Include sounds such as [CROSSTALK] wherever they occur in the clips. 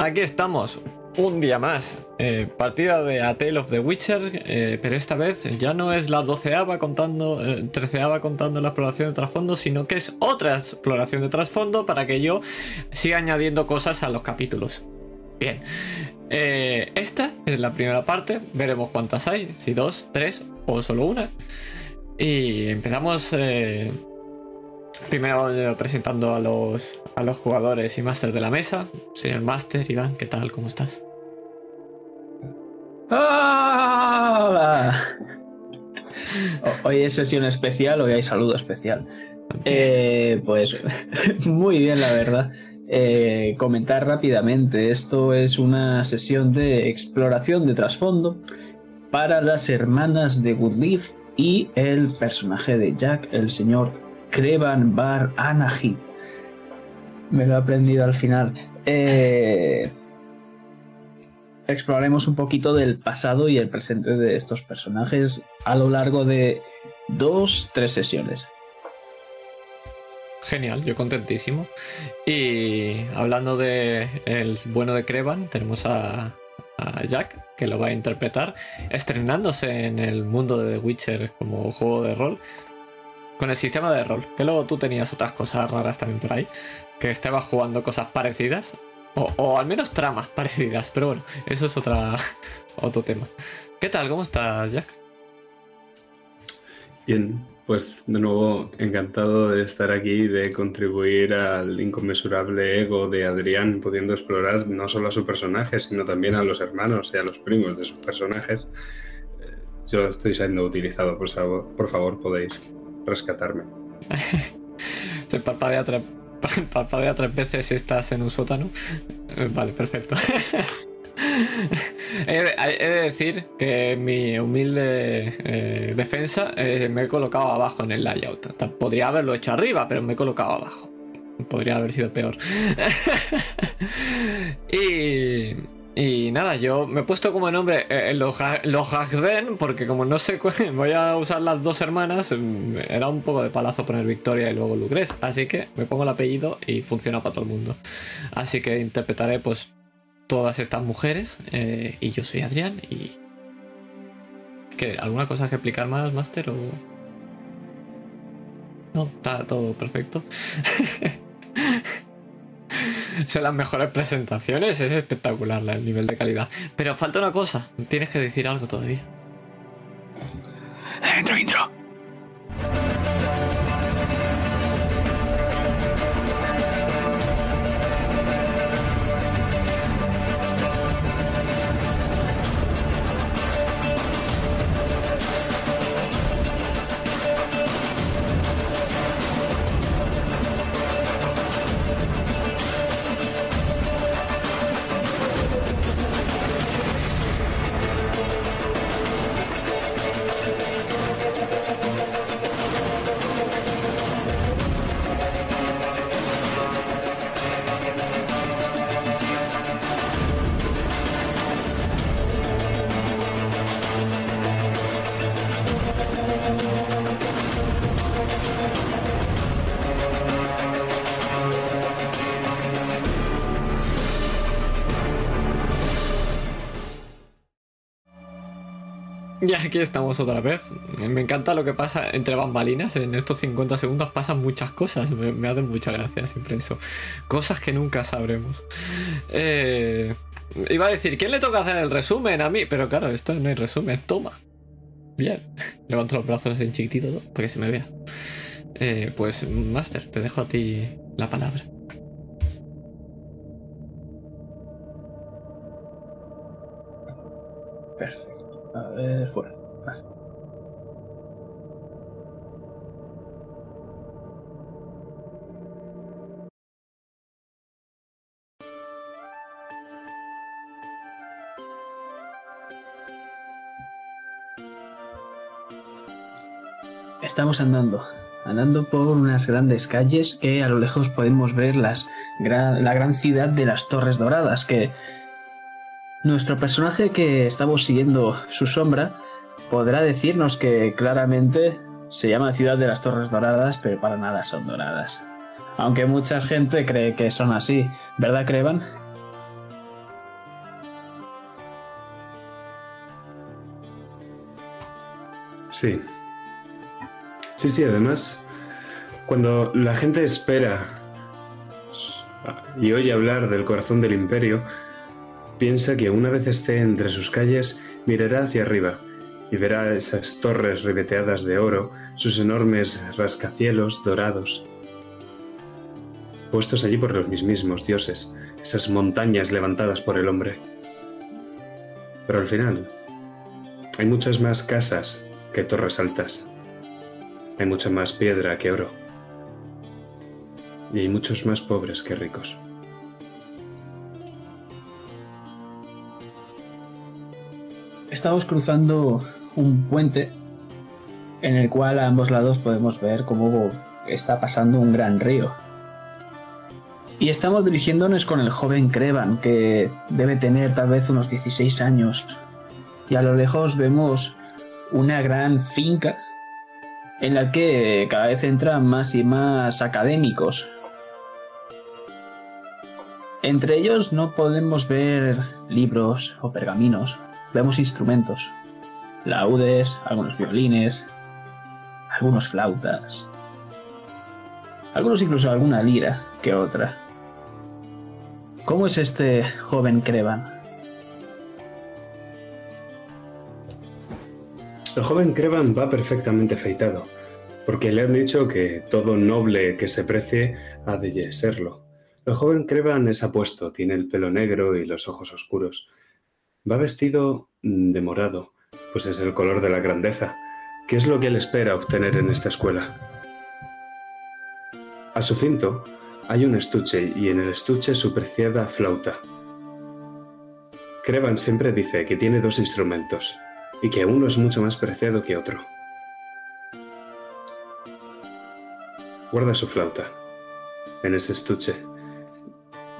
aquí estamos. Un día más. Eh, partida de A Tale of the Witcher, eh, pero esta vez ya no es la doceava contando, eh, treceava contando la exploración de trasfondo, sino que es otra exploración de trasfondo para que yo siga añadiendo cosas a los capítulos. Bien. Esta es la primera parte. Veremos cuántas hay. Si dos, tres o solo una. Y empezamos primero eh, presentando a los, a los jugadores y máster de la mesa. Señor Máster, Iván, ¿qué tal? ¿Cómo estás? ¡Hola! [LAUGHS] Hoy es sesión especial, hoy hay saludo especial. Eh, pues [LAUGHS] muy bien, la verdad. Eh, comentar rápidamente, esto es una sesión de exploración de trasfondo para las hermanas de Goodleaf y el personaje de Jack, el señor Krevan Bar Anahit. Me lo he aprendido al final. Eh, exploraremos un poquito del pasado y el presente de estos personajes a lo largo de dos, tres sesiones. Genial, yo contentísimo. Y hablando de el bueno de Krevan, tenemos a, a Jack, que lo va a interpretar, estrenándose en el mundo de The Witcher como juego de rol, con el sistema de rol, que luego tú tenías otras cosas raras también por ahí, que estabas jugando cosas parecidas, o, al menos tramas parecidas, pero bueno, eso es otra, [LAUGHS] otro tema. ¿Qué tal? ¿Cómo estás, Jack? Bien, pues de nuevo encantado de estar aquí de contribuir al inconmensurable ego de Adrián, pudiendo explorar no solo a su personaje, sino también a los hermanos y a los primos de sus personajes. Eh, Yo estoy siendo utilizado, por favor, por favor podéis rescatarme. [LAUGHS] Se parpadea tres, [LAUGHS] parpadea tres veces si estás en un sótano. Eh, Vale, perfecto. [LAUGHS] he, de, decir que mi humilde eh, defensa eh, me he colocado abajo en el layout. Podría haberlo hecho arriba, pero me he colocado abajo. Podría haber sido peor. y, y nada, yo me he puesto como nombre eh, los, Ha- los Hagden, porque como no sé, [LAUGHS] voy a usar las dos hermanas, mm, era un poco de palazo poner Victoria y luego Lucres. Así que me pongo el apellido y funciona para todo el mundo. Así que interpretaré pues todas estas mujeres eh, y yo soy Adrián y... ¿Qué? ¿Alguna cosa que explicar más, Master? O... No, está todo perfecto. [LAUGHS] Son las mejores presentaciones, es espectacular la- el nivel de calidad. Pero falta una cosa, tienes que decir algo todavía. Intro, intro. Y aquí estamos otra vez. Me encanta lo que pasa entre bambalinas. En estos 50 segundos pasan muchas cosas. Me, hacen mucha gracia siempre eso. Cosas que nunca sabremos. Eh, iba a decir, ¿quién le toca hacer el resumen? A mí. Pero claro, esto no hay resumen. Toma. Bien. [LAUGHS] Levanto los brazos así chiquitito para que se me vea. Eh, pues, Master, te dejo a ti la palabra. Perfecto. A ver. Estamos andando, andando por unas grandes calles que a lo lejos podemos ver las, gra- la gran ciudad de las Torres Doradas, que nuestro personaje que estamos siguiendo su sombra podrá decirnos que claramente se llama Ciudad de las Torres Doradas, pero para nada son doradas. Aunque mucha gente cree que son así, ¿verdad, Crevan? Sí. Sí, sí, además, cuando la gente espera y oye hablar del corazón del imperio, piensa que una vez esté entre sus calles, mirará hacia arriba y verá esas torres ribeteadas de oro, sus enormes rascacielos dorados, puestos allí por los mismos dioses, esas montañas levantadas por el hombre. Pero al final, hay muchas más casas que torres altas. Hay mucha más piedra que oro. Y hay muchos más pobres que ricos. Estamos cruzando un puente en el cual a ambos lados podemos ver cómo está pasando un gran río. Y estamos dirigiéndonos con el joven Crevan, que debe tener tal vez unos 16 años. Y a lo lejos vemos una gran finca en la que cada vez entran más y más académicos. Entre ellos no podemos ver libros o pergaminos, vemos instrumentos, laudes, algunos violines, algunos flautas, algunos incluso alguna lira que otra. ¿Cómo es este joven Crevan? El joven Crevan va perfectamente afeitado, porque le han dicho que todo noble que se precie ha de serlo. El joven Crevan es apuesto, tiene el pelo negro y los ojos oscuros. Va vestido de morado, pues es el color de la grandeza, que es lo que él espera obtener en esta escuela. A su cinto hay un estuche y en el estuche su preciada flauta. Crevan siempre dice que tiene dos instrumentos y que uno es mucho más preciado que otro. Guarda su flauta en ese estuche,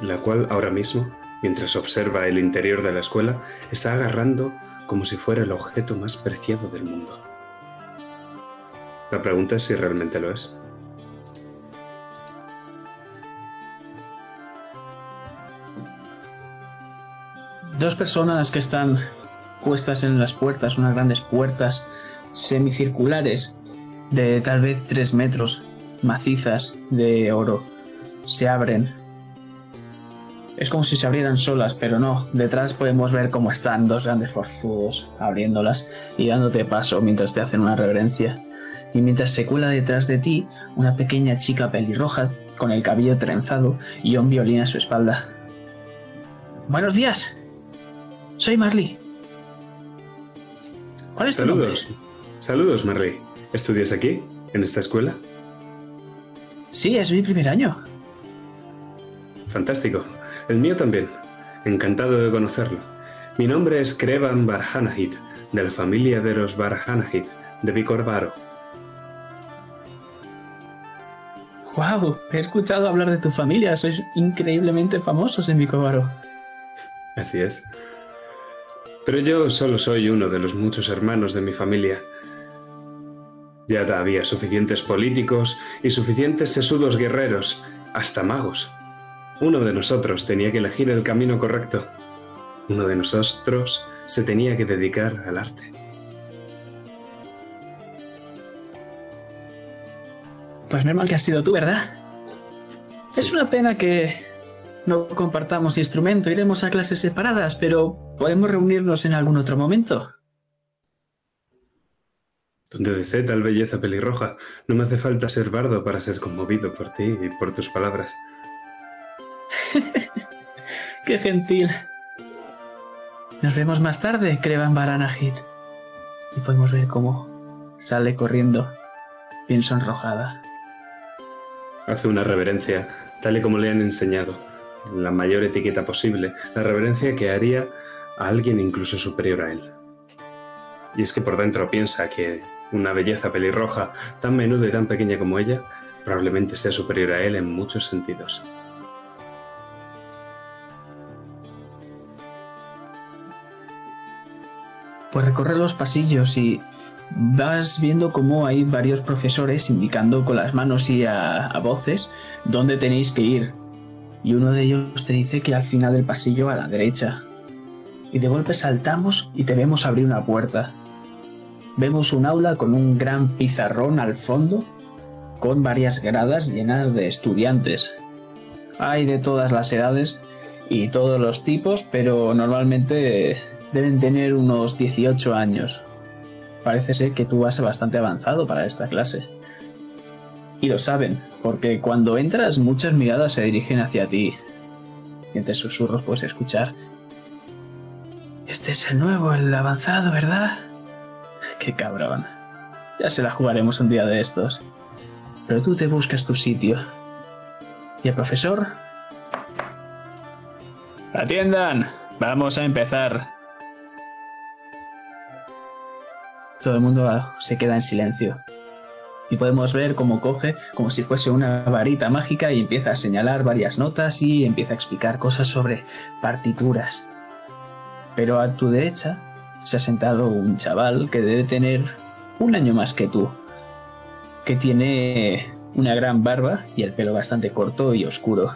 la cual ahora mismo, mientras observa el interior de la escuela, está agarrando como si fuera el objeto más preciado del mundo. La pregunta es si realmente lo es. dos personas que están puestas en las puertas, unas grandes puertas semicirculares de tal vez tres metros, macizas de oro, se abren. Es como si se abrieran solas, pero no. Detrás podemos ver cómo están dos grandes forzudos abriéndolas y dándote paso mientras te hacen una reverencia. Y mientras se cuela detrás de ti una pequeña chica pelirroja con el cabello trenzado y un violín a su espalda. Buenos días, soy Marley. ¿Cuál es Saludos. Saludos, Marley. ¿Estudias aquí, en esta escuela? Sí, es mi primer año. Fantástico. El mío también. Encantado de conocerlo. Mi nombre es Krevan Barhanahid, de la familia de los Barhanahid, de Vicorbaro. ¡Wow! He escuchado hablar de tu familia. Sois increíblemente famosos en Vicorbaro. Así es. Pero yo solo soy uno de los muchos hermanos de mi familia. Ya había suficientes políticos y suficientes sesudos guerreros, hasta magos. Uno de nosotros tenía que elegir el camino correcto. Uno de nosotros se tenía que dedicar al arte. Pues normal que has sido tú, ¿verdad? Es una pena que no compartamos instrumento, iremos a clases separadas, pero podemos reunirnos en algún otro momento. Donde desee tal belleza pelirroja, no me hace falta ser bardo para ser conmovido por ti y por tus palabras. [LAUGHS] Qué gentil. Nos vemos más tarde, Crevan Baranajit. Y podemos ver cómo sale corriendo, bien sonrojada. Hace una reverencia, tal y como le han enseñado la mayor etiqueta posible, la reverencia que haría a alguien incluso superior a él. Y es que por dentro piensa que una belleza pelirroja tan menuda y tan pequeña como ella probablemente sea superior a él en muchos sentidos. Pues recorre los pasillos y vas viendo cómo hay varios profesores indicando con las manos y a, voces dónde tenéis que ir y uno de ellos te dice que al final del pasillo a la derecha. Y de golpe saltamos y te vemos abrir una puerta. vemos un aula con un gran pizarrón al fondo, con varias gradas llenas de estudiantes. Hay de todas las edades y todos los tipos, pero normalmente deben tener unos 18 años. Parece ser que tú vas bastante avanzado para esta clase. Y lo saben, porque cuando entras muchas miradas se dirigen hacia ti. Y entre susurros puedes escuchar. Este es el nuevo, el avanzado, ¿verdad? [LAUGHS] Qué cabrón. Ya se la jugaremos un día de estos. Pero tú te buscas tu sitio. ¿Y el profesor? Atiendan. Vamos a empezar. Todo el mundo se queda en silencio y podemos ver cómo coge como si fuese una varita mágica y empieza a señalar varias notas y empieza a explicar cosas sobre partituras. Pero a tu derecha se ha sentado un chaval que debe tener un año más que tú, que tiene una gran barba y el pelo bastante corto y oscuro.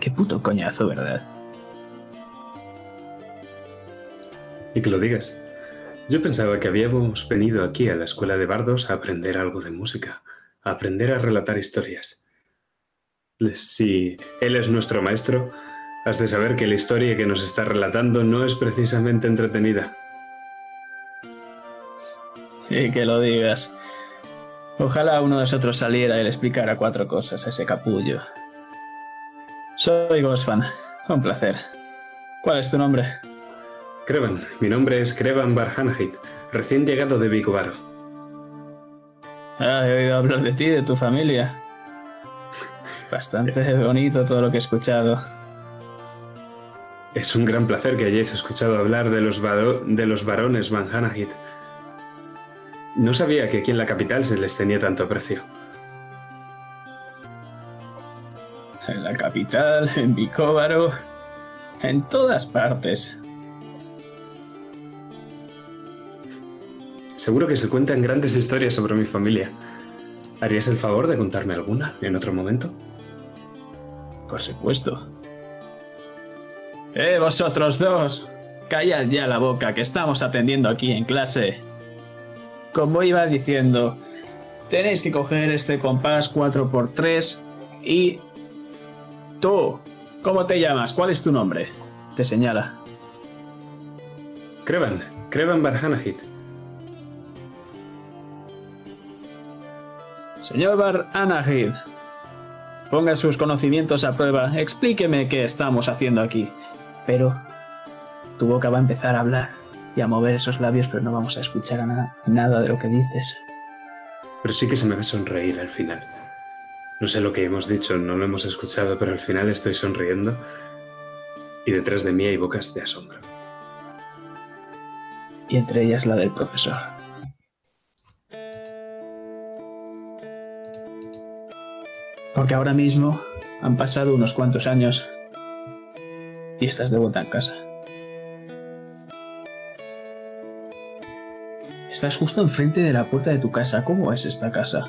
Qué puto coñazo, ¿verdad? Y que lo digas. Yo pensaba que habíamos venido aquí a la escuela de bardos a aprender algo de música, a aprender a relatar historias. Si él es nuestro maestro, has de saber que la historia que nos está relatando no es precisamente entretenida. Sí, que lo digas. Ojalá uno de nosotros saliera y le explicara cuatro cosas a ese capullo. Soy Gosfan. Un placer. ¿Cuál es tu nombre? Krevan, mi nombre es Krevan Barhanahit, recién llegado de Vicovaro. Ah, he oído hablar de ti, de tu familia. Bastante bonito todo lo que he escuchado. Es un gran placer que hayáis escuchado hablar de los, de los varones Barhanahit. No sabía que aquí en la capital se les tenía tanto aprecio. En la capital, en Vicóvaro, en todas partes. Seguro que se cuentan grandes historias sobre mi familia. ¿Harías el favor de contarme alguna en otro momento? Por supuesto. ¡Eh, vosotros dos! Callad ya la boca, que estamos atendiendo aquí en clase. Como iba diciendo, tenéis que coger este compás 4x3 y... Tú, ¿cómo te llamas? ¿Cuál es tu nombre? Te señala. Krevan, Krevan Barhanahit. Señor Bar Anahid, ponga sus conocimientos a prueba, explíqueme qué estamos haciendo aquí. Pero tu boca va a empezar a hablar y a mover esos labios, pero no vamos a escuchar a nada de lo que dices. Pero sí que se me va a sonreír al final. No sé lo que hemos dicho, no lo hemos escuchado, pero al final estoy sonriendo y detrás de mí hay bocas de asombro. Y entre ellas la del profesor. Porque ahora mismo han pasado unos cuantos años y estás de vuelta en casa. Estás justo enfrente de la puerta de tu casa. ¿Cómo es esta casa?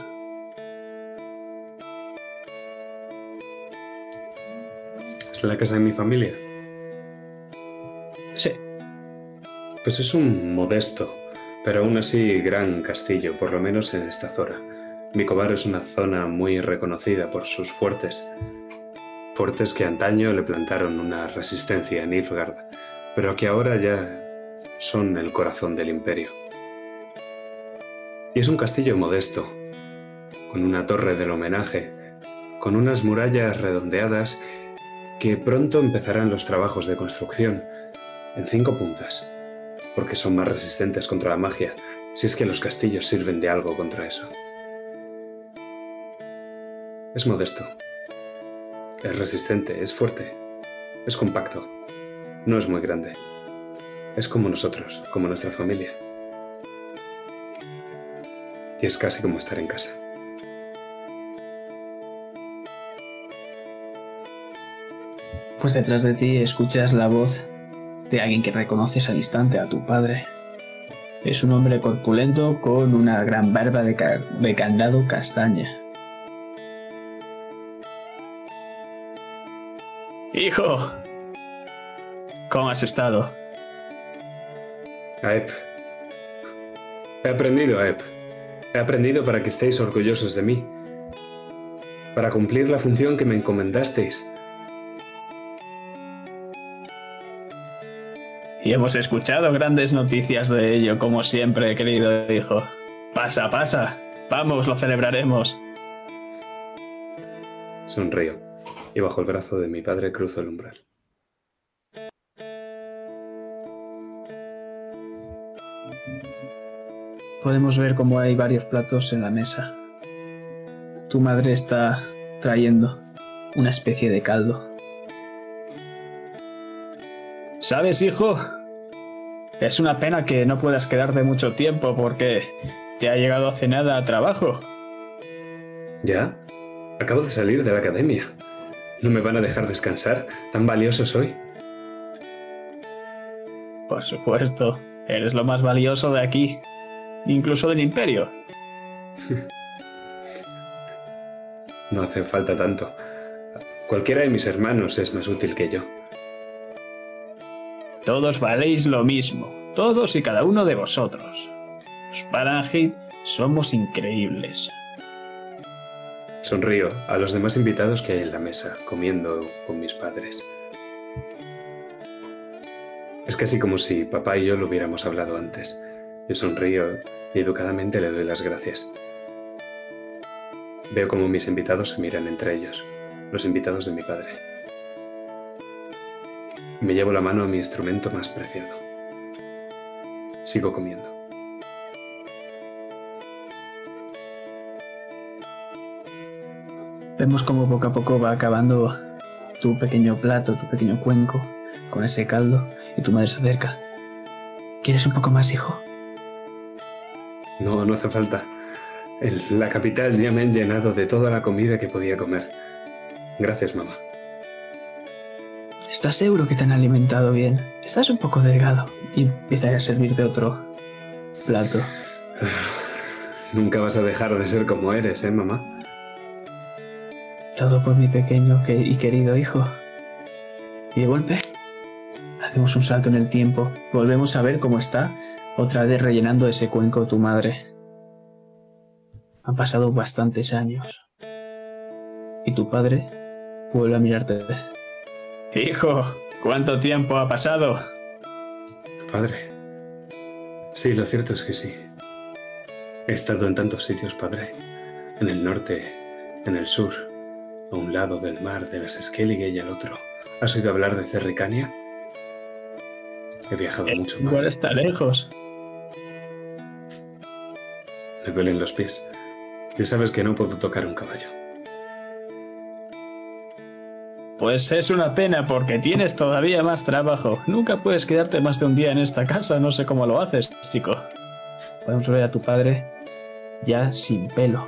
¿Es la casa de mi familia? Sí. Pues es un modesto, pero aún así gran castillo, por lo menos en esta zona. Micobar es una zona muy reconocida por sus fuertes. Fuertes que antaño le plantaron una resistencia en Nilfgaard, pero que ahora ya son el corazón del imperio. Y es un castillo modesto, con una torre del homenaje, con unas murallas redondeadas que pronto empezarán los trabajos de construcción, en cinco puntas, porque son más resistentes contra la magia, si es que los castillos sirven de algo contra eso. Es modesto. Es resistente, es fuerte. Es compacto. No es muy grande. Es como nosotros, como nuestra familia. Y es casi como estar en casa. Pues detrás de ti escuchas la voz de alguien que reconoces al instante a tu padre. Es un hombre corpulento con una gran barba de, de candado castaña. Hijo, ¿cómo has estado? Aep. He aprendido, Aep. He aprendido para que estéis orgullosos de mí. Para cumplir la función que me encomendasteis. Y hemos escuchado grandes noticias de ello, como siempre, querido hijo. Pasa, pasa. Vamos, lo celebraremos. Sonrío y bajo el brazo de mi padre cruzo el umbral. Podemos ver cómo hay varios platos en la mesa. Tu madre está trayendo una especie de caldo. ¿Sabes, hijo? Es una pena que no puedas quedarte mucho tiempo porque te ha llegado hace nada a trabajo. ¿Ya? Acabo de salir de la academia. ¿No me van a dejar descansar? ¿Tan valioso soy? Por supuesto, eres lo más valioso de aquí, incluso del imperio. [LAUGHS] No hace falta tanto. Cualquiera de mis hermanos es más útil que yo. Todos valéis lo mismo, todos y cada uno de vosotros. Los somos increíbles. Sonrío a los demás invitados que hay en la mesa, comiendo con mis padres. Es casi como si papá y yo lo hubiéramos hablado antes. Yo sonrío y educadamente le doy las gracias. Veo como mis invitados se miran entre ellos, los invitados de mi padre. Me llevo la mano a mi instrumento más preciado. Sigo comiendo. Vemos como poco a poco va acabando tu pequeño plato, tu pequeño cuenco con ese caldo y tu madre se acerca. ¿Quieres un poco más, hijo? No, no hace falta. En la capital ya me han llenado de toda la comida que podía comer. Gracias, mamá. ¿Estás seguro que te han alimentado bien? Estás un poco delgado. Y empieza a servirte otro plato. [SIGHS] Nunca vas a dejar de ser como eres, ¿eh, mamá? Todo por mi pequeño que- y querido hijo. Y de golpe, hacemos un salto en el tiempo. Volvemos a ver cómo está otra vez rellenando ese cuenco tu madre. Han pasado bastantes años. Y tu padre vuelve a mirarte. Hijo, ¿cuánto tiempo ha pasado? Padre. Sí, lo cierto es que sí. He estado en tantos sitios, padre. En el norte, en el sur, a un lado del mar, de las Skellige y al otro. ¿Has oído hablar de Cerricania? He viajado mucho más. Igual está lejos. Me duelen los pies. Ya sabes que no puedo tocar un caballo. Pues es una pena porque tienes todavía más trabajo. Nunca puedes quedarte más de un día en esta casa, no sé cómo lo haces, chico. Podemos ver a tu padre ya sin pelo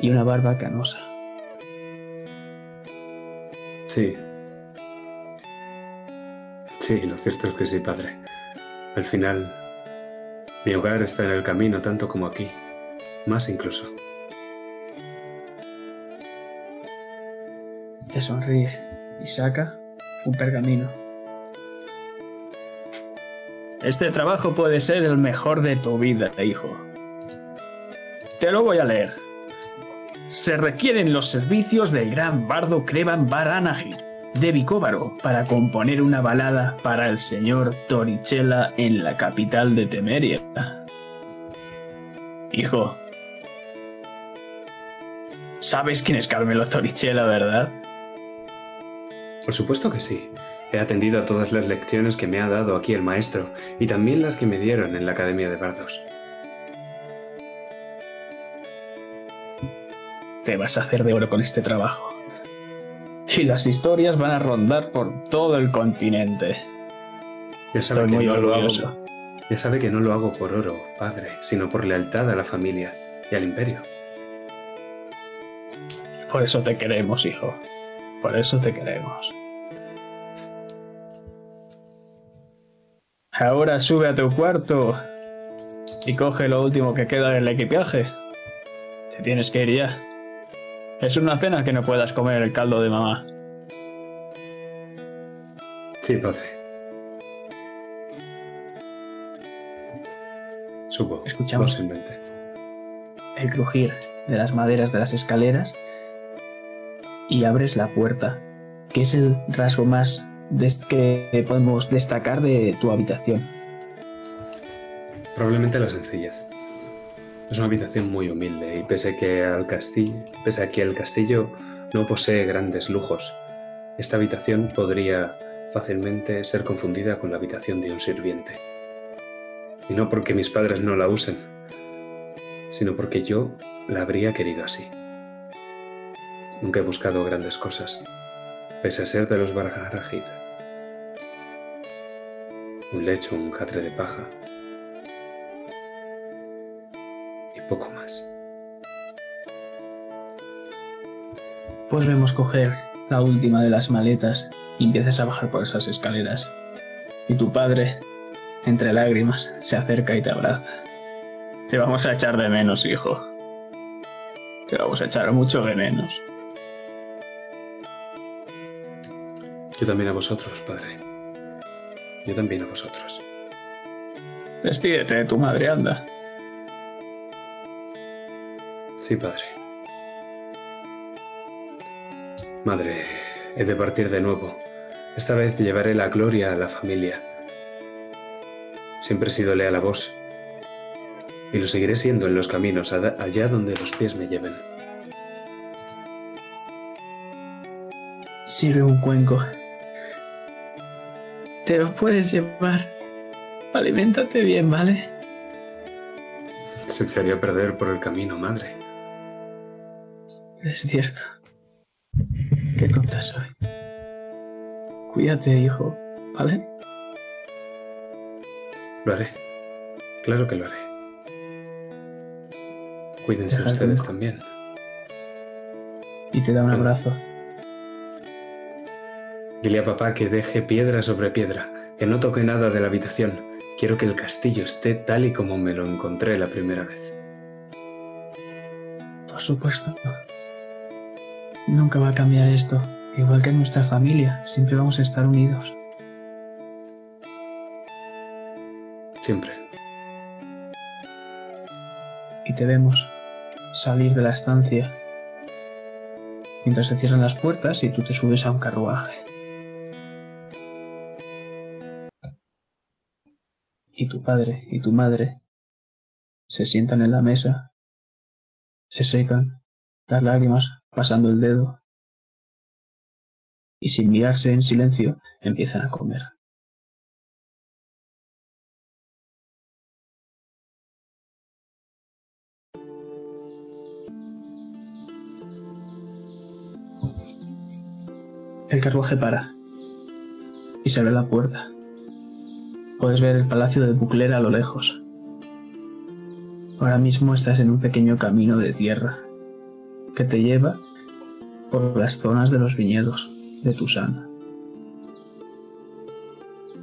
y una barba canosa. Sí. Sí, lo cierto es que sí, padre. Al final, mi hogar está en el camino tanto como aquí. Más incluso. Te sonríe y saca un pergamino. Este trabajo puede ser el mejor de tu vida, hijo. Te lo voy a leer. Se requieren los servicios del gran bardo Kreban Baranagi de Vicóvaro para componer una balada para el señor Torichela en la capital de Temeria. Hijo, sabes quién es Carmelo Torichela, ¿verdad? Por supuesto que sí. He atendido a todas las lecciones que me ha dado aquí el maestro y también las que me dieron en la Academia de Bardos. Te vas a hacer de oro con este trabajo. Y las historias van a rondar por todo el continente. Ya sabe, Estoy que muy no lo hago, ya sabe que no lo hago por oro, padre, sino por lealtad a la familia y al imperio. Por eso te queremos, hijo. Por eso te queremos. Ahora sube a tu cuarto y coge lo último que queda del equipaje. Te tienes que ir ya. Es una pena que no puedas comer el caldo de mamá. Sí, padre. Escuchamos Posiblemente. el crujir de las maderas de las escaleras y abres la puerta, que es el rasgo más que podemos destacar de tu habitación. Probablemente la sencillez. Es una habitación muy humilde y pese que al castillo, pese a que el castillo no posee grandes lujos, esta habitación podría fácilmente ser confundida con la habitación de un sirviente. Y no porque mis padres no la usen, sino porque yo la habría querido así. Nunca he buscado grandes cosas, pese a ser de los Bargarajid. Un lecho, un catre de paja, Pues vemos coger la última de las maletas y empiezas a bajar por esas escaleras. Y tu padre, entre lágrimas, se acerca y te abraza. Te vamos a echar de menos, hijo. Te vamos a echar mucho de menos. Yo también a vosotros, padre. Yo también a vosotros. Despídete de tu madre, anda. Sí, padre. Madre, he de partir de nuevo. Esta vez llevaré la gloria a la familia. Siempre he sido leal a vos. Y lo seguiré siendo en los caminos, allá donde los pies me lleven. Sirve un cuenco. Te lo puedes llevar. Aliméntate bien, ¿vale? Se te haría perder por el camino, madre. Es cierto. Qué tonta soy. Cuídate, hijo, ¿vale? Lo haré. Claro que lo haré. Cuídense Deja ustedes también. Y te da un abrazo. Dile a papá que deje piedra sobre piedra, que no toque nada de la habitación. Quiero que el castillo esté tal y como me lo encontré la primera vez. Por supuesto. Nunca va a cambiar esto. Igual que en nuestra familia, siempre vamos a estar unidos. Siempre. Y te vemos salir de la estancia mientras se cierran las puertas y tú te subes a un carruaje. Y tu padre y tu madre se sientan en la mesa, se secan las lágrimas pasando el dedo y sin mirarse en silencio empiezan a comer. El carruaje para y se abre la puerta. Puedes ver el palacio de Bucler a lo lejos. Ahora mismo estás en un pequeño camino de tierra que te lleva por las zonas de los viñedos de Tusana.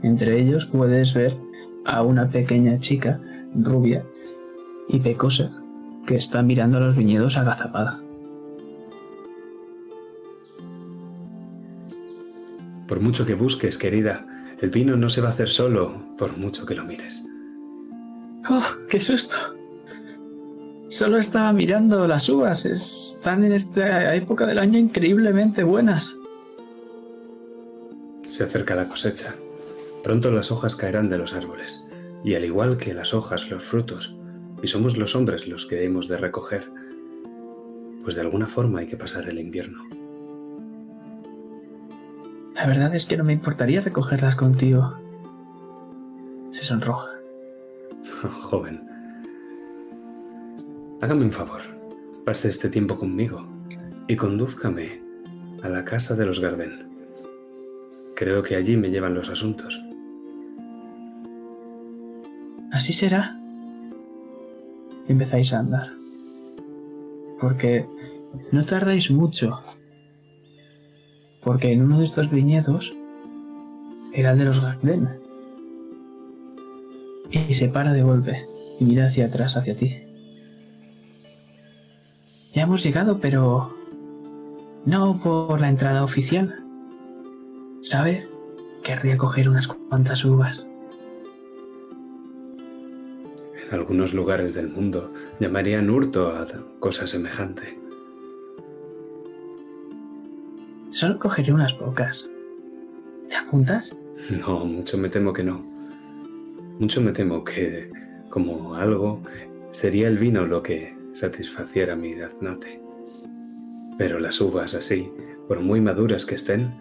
Entre ellos puedes ver a una pequeña chica rubia y pecosa que está mirando a los viñedos agazapada. Por mucho que busques, querida, el vino no se va a hacer solo, por mucho que lo mires. ¡Oh, qué susto! Solo estaba mirando las uvas. Están en esta época del año increíblemente buenas. Se acerca la cosecha. Pronto las hojas caerán de los árboles, y al igual que las hojas, los frutos, y somos los hombres los que hemos de recoger, pues de alguna forma hay que pasar el invierno. La verdad es que no me importaría recogerlas contigo. Se sonroja. [LAUGHS] Joven, hágame un favor, pase este tiempo conmigo y condúzcame a la casa de los Garden. Creo que allí me llevan los asuntos. Así será. Empezáis a andar. Porque no tardáis mucho. Porque en uno de estos viñedos era el de los Gagden. Y se para de golpe y mira hacia atrás, hacia ti. Ya hemos llegado, pero no por la entrada oficial. ¿Sabes? Querría coger unas cuantas uvas. algunos lugares del mundo llamarían hurto a cosa semejante. Solo cogeré unas pocas. ¿Te apuntas? No, mucho me temo que no. Mucho me temo que, como algo, sería el vino lo que satisfaciera mi gaznate. Pero las uvas así, por muy maduras que estén,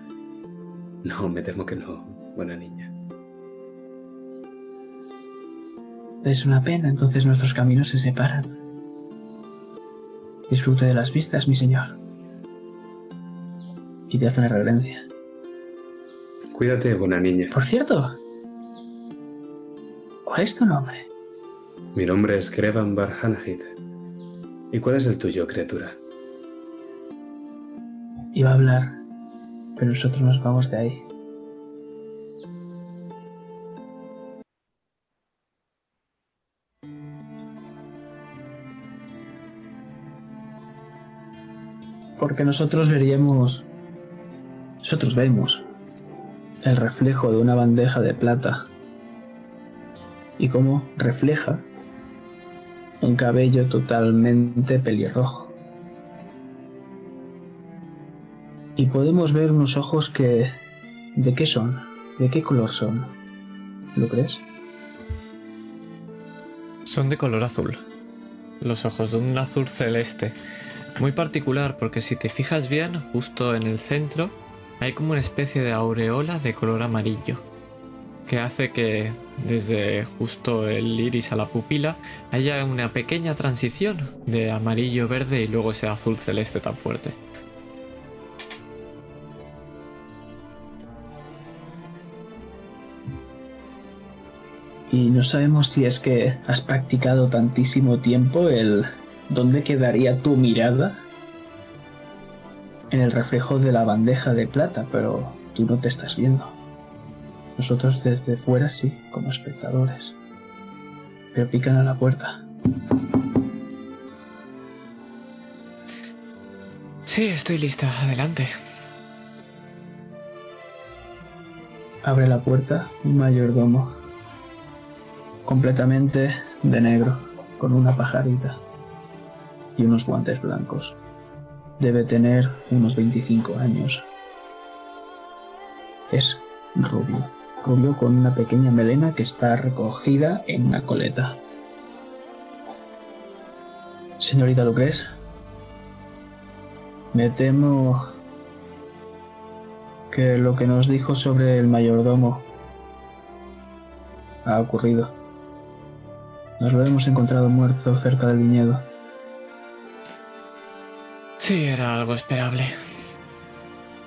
no, me temo que no, buena niña. Es una pena, entonces nuestros caminos se separan. Disfrute de las vistas, mi señor. Y te hace una reverencia. Cuídate, buena niña. Por cierto, ¿cuál es tu nombre? Mi nombre es Krevan Barhanahid. ¿Y cuál es el tuyo, criatura? Iba a hablar, pero nosotros nos vamos de ahí. Porque nosotros veríamos, nosotros vemos el reflejo de una bandeja de plata y cómo refleja un cabello totalmente pelirrojo. Y podemos ver unos ojos que... ¿De qué son? ¿De qué color son? ¿Lo crees? Son de color azul. Los ojos de un azul celeste. Muy particular porque si te fijas bien, justo en el centro hay como una especie de aureola de color amarillo. Que hace que desde justo el iris a la pupila haya una pequeña transición de amarillo verde y luego ese azul celeste tan fuerte. Y no sabemos si es que has practicado tantísimo tiempo el dónde quedaría tu mirada en el reflejo de la bandeja de plata, pero tú no te estás viendo. Nosotros desde fuera sí, como espectadores. Pero pican a la puerta. Sí, estoy lista. Adelante. Abre la puerta un mayordomo. Completamente de negro, con una pajarita y unos guantes blancos. Debe tener unos 25 años. Es rubio, rubio con una pequeña melena que está recogida en una coleta. Señorita Lucres, me temo que lo que nos dijo sobre el mayordomo ha ocurrido. Nos lo hemos encontrado muerto cerca del viñedo. Sí, era algo esperable.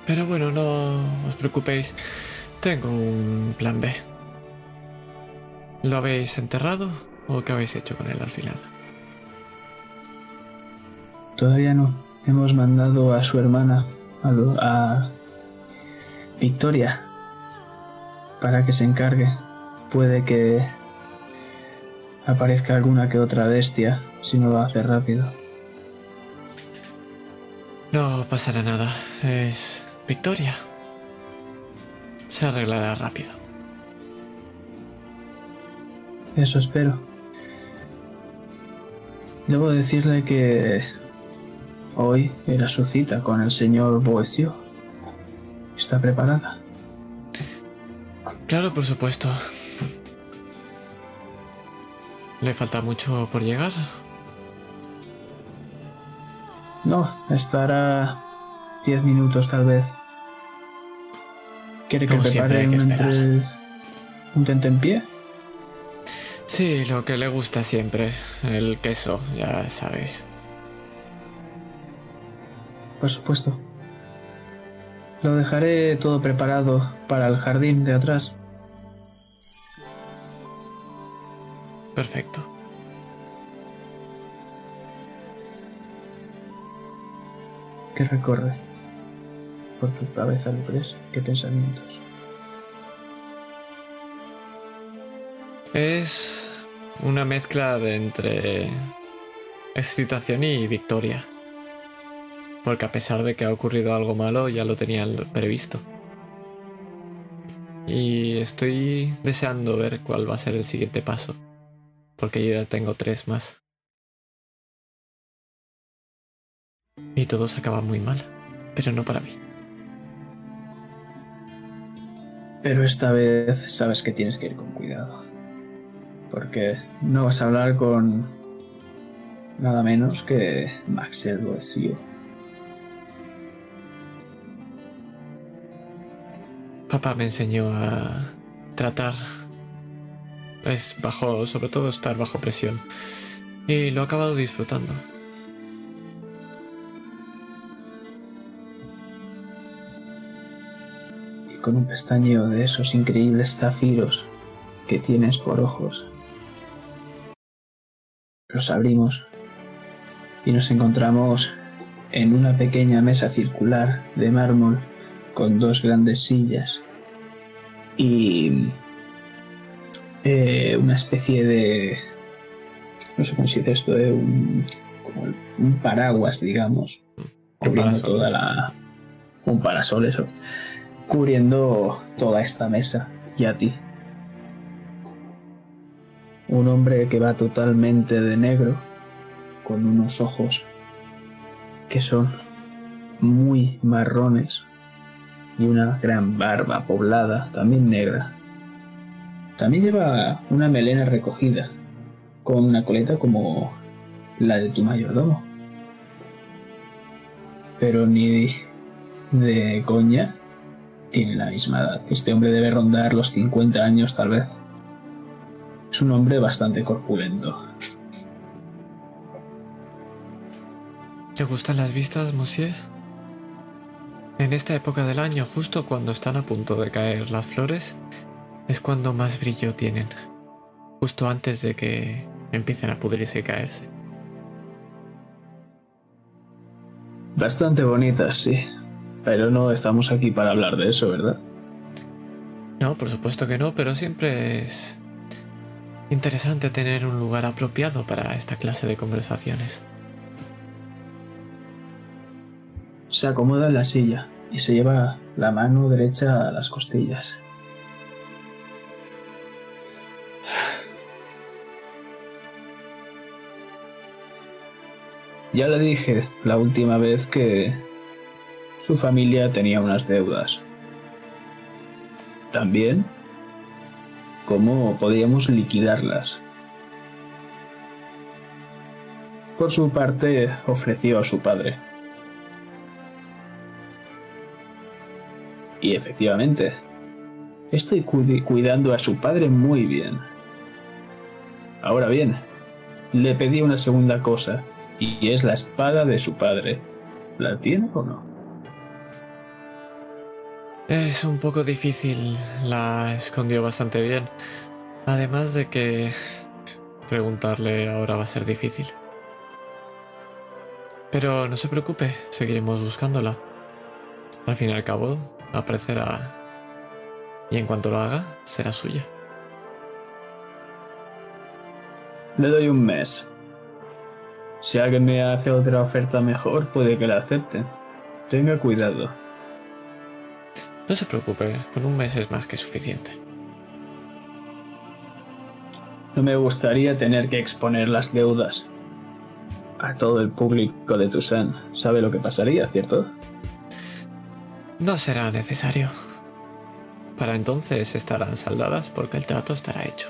Pero bueno, no os preocupéis. Tengo un plan B. ¿Lo habéis enterrado o qué habéis hecho con él al final? Todavía no. Hemos mandado a su hermana, a, lo- a Victoria, para que se encargue. Puede que aparezca alguna que otra bestia si no lo hace rápido. No pasará nada. Es Victoria. Se arreglará rápido. Eso espero. Debo decirle que hoy era su cita con el señor Boesio. ¿Está preparada? Claro, por supuesto. ¿Le falta mucho por llegar? No, estará 10 minutos tal vez. ¿Quiere que Como prepare que un, entre... un tentempié? Sí, lo que le gusta siempre. El queso, ya sabéis. Por supuesto. Lo dejaré todo preparado para el jardín de atrás. Perfecto. ¿Qué recorre por tu cabeza, Lucres? ¿Qué pensamientos? Es una mezcla de entre excitación y victoria. Porque a pesar de que ha ocurrido algo malo, ya lo tenía previsto. Y estoy deseando ver cuál va a ser el siguiente paso. porque yo ya tengo tres más. Y todo se acaba muy mal, pero no para mí. Pero esta vez sabes que tienes que ir con cuidado. Porque no vas a hablar con nada menos que Maxel Boesio. Papá me enseñó a tratar. Es bajo, sobre todo estar bajo presión. Y lo he acabado disfrutando. Con un pestañeo de esos increíbles zafiros que tienes por ojos. Los abrimos y nos encontramos en una pequeña mesa circular de mármol con dos grandes sillas y eh, una especie de no sé cómo se dice esto de un, como un paraguas digamos cubriendo toda la un parasol eso cubriendo toda esta mesa y a ti un hombre que va totalmente de negro con unos ojos que son muy marrones y una gran barba poblada, también negra. También lleva una melena recogida, con una coleta como la de tu mayordomo. Pero ni de coña tiene la misma edad. Este hombre debe rondar los 50 años tal vez. Es un hombre bastante corpulento. ¿Le gustan las vistas, monsieur? En esta época del año, justo cuando están a punto de caer las flores, es cuando más brillo tienen. Justo antes de que empiecen a pudrirse y caerse. Bastante bonitas, sí. Pero no estamos aquí para hablar de eso, ¿verdad? No, por supuesto que no, pero siempre es interesante tener un lugar apropiado para esta clase de conversaciones. Se acomoda en la silla y se lleva la mano derecha a las costillas. Ya le dije la última vez que su familia tenía unas deudas. También cómo podíamos liquidarlas. Por su parte, ofreció a su padre. Y efectivamente, estoy cuidando a su padre muy bien. Ahora bien, le pedí una segunda cosa, y es la espada de su padre. ¿La tiene o no? Es un poco difícil, la escondió bastante bien. Además de que preguntarle ahora va a ser difícil. Pero no se preocupe, seguiremos buscándola. Al fin y al cabo, aparecerá. Y en cuanto lo haga, será suya. Le doy un mes. Si alguien me hace otra oferta mejor, puede que la acepte. Tenga cuidado. No se preocupe, con un mes es más que suficiente. No me gustaría tener que exponer las deudas a todo el público de Tucson. ¿Sabe lo que pasaría, cierto? No será necesario. Para entonces estarán saldadas porque el trato estará hecho.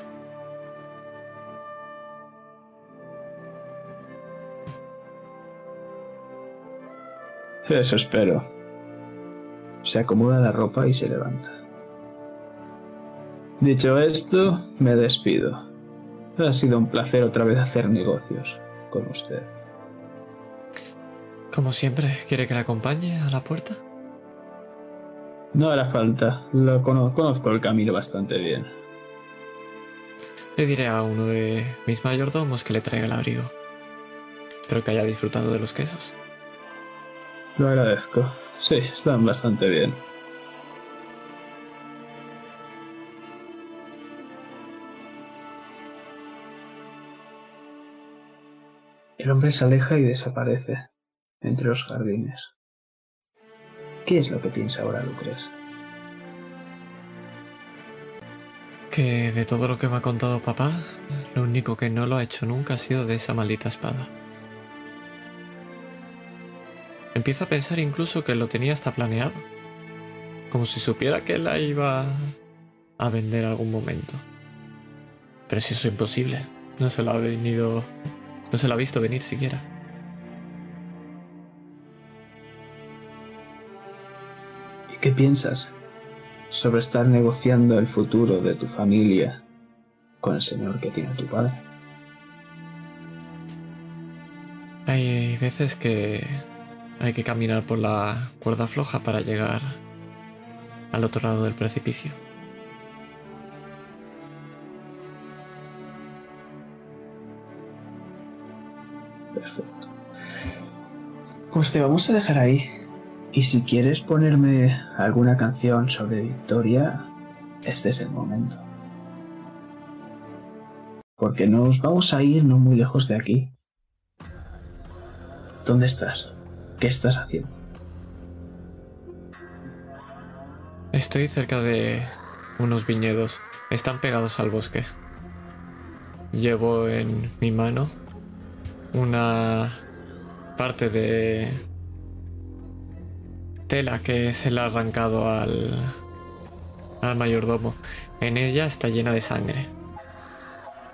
Eso espero. Se acomoda la ropa y se levanta. Dicho esto, me despido. Ha sido un placer otra vez hacer negocios con usted. Como siempre, ¿quiere que la acompañe a la puerta? No hará falta. Lo cono- conozco el camino bastante bien. Le diré a uno de mis mayordomos que le traiga el abrigo. Espero que haya disfrutado de los quesos. Lo agradezco. Sí, están bastante bien. El hombre se aleja y desaparece entre los jardines. ¿Qué es lo que piensa ahora Lucres? Que de todo lo que me ha contado papá, Lo único que no lo ha hecho nunca ha sido de esa maldita espada. Empiezo a pensar incluso que lo tenía hasta planeado. Como si supiera que la iba a vender algún momento. Pero si eso es imposible. No se lo ha venido. No se lo ha visto venir siquiera. ¿Y qué piensas sobre estar negociando el futuro de tu familia con el señor que tiene tu padre? Hay veces que hay que caminar por la cuerda floja para llegar al otro lado del precipicio. Perfecto. Pues te vamos a dejar ahí. Y si quieres ponerme alguna canción sobre Victoria, este es el momento. Porque nos vamos a ir no muy lejos de aquí. ¿Dónde estás? ¿Qué estás haciendo? Estoy cerca de unos viñedos. Están pegados al bosque. Llevo en mi mano una parte de tela que se le ha arrancado al, al mayordomo. En ella está llena de sangre.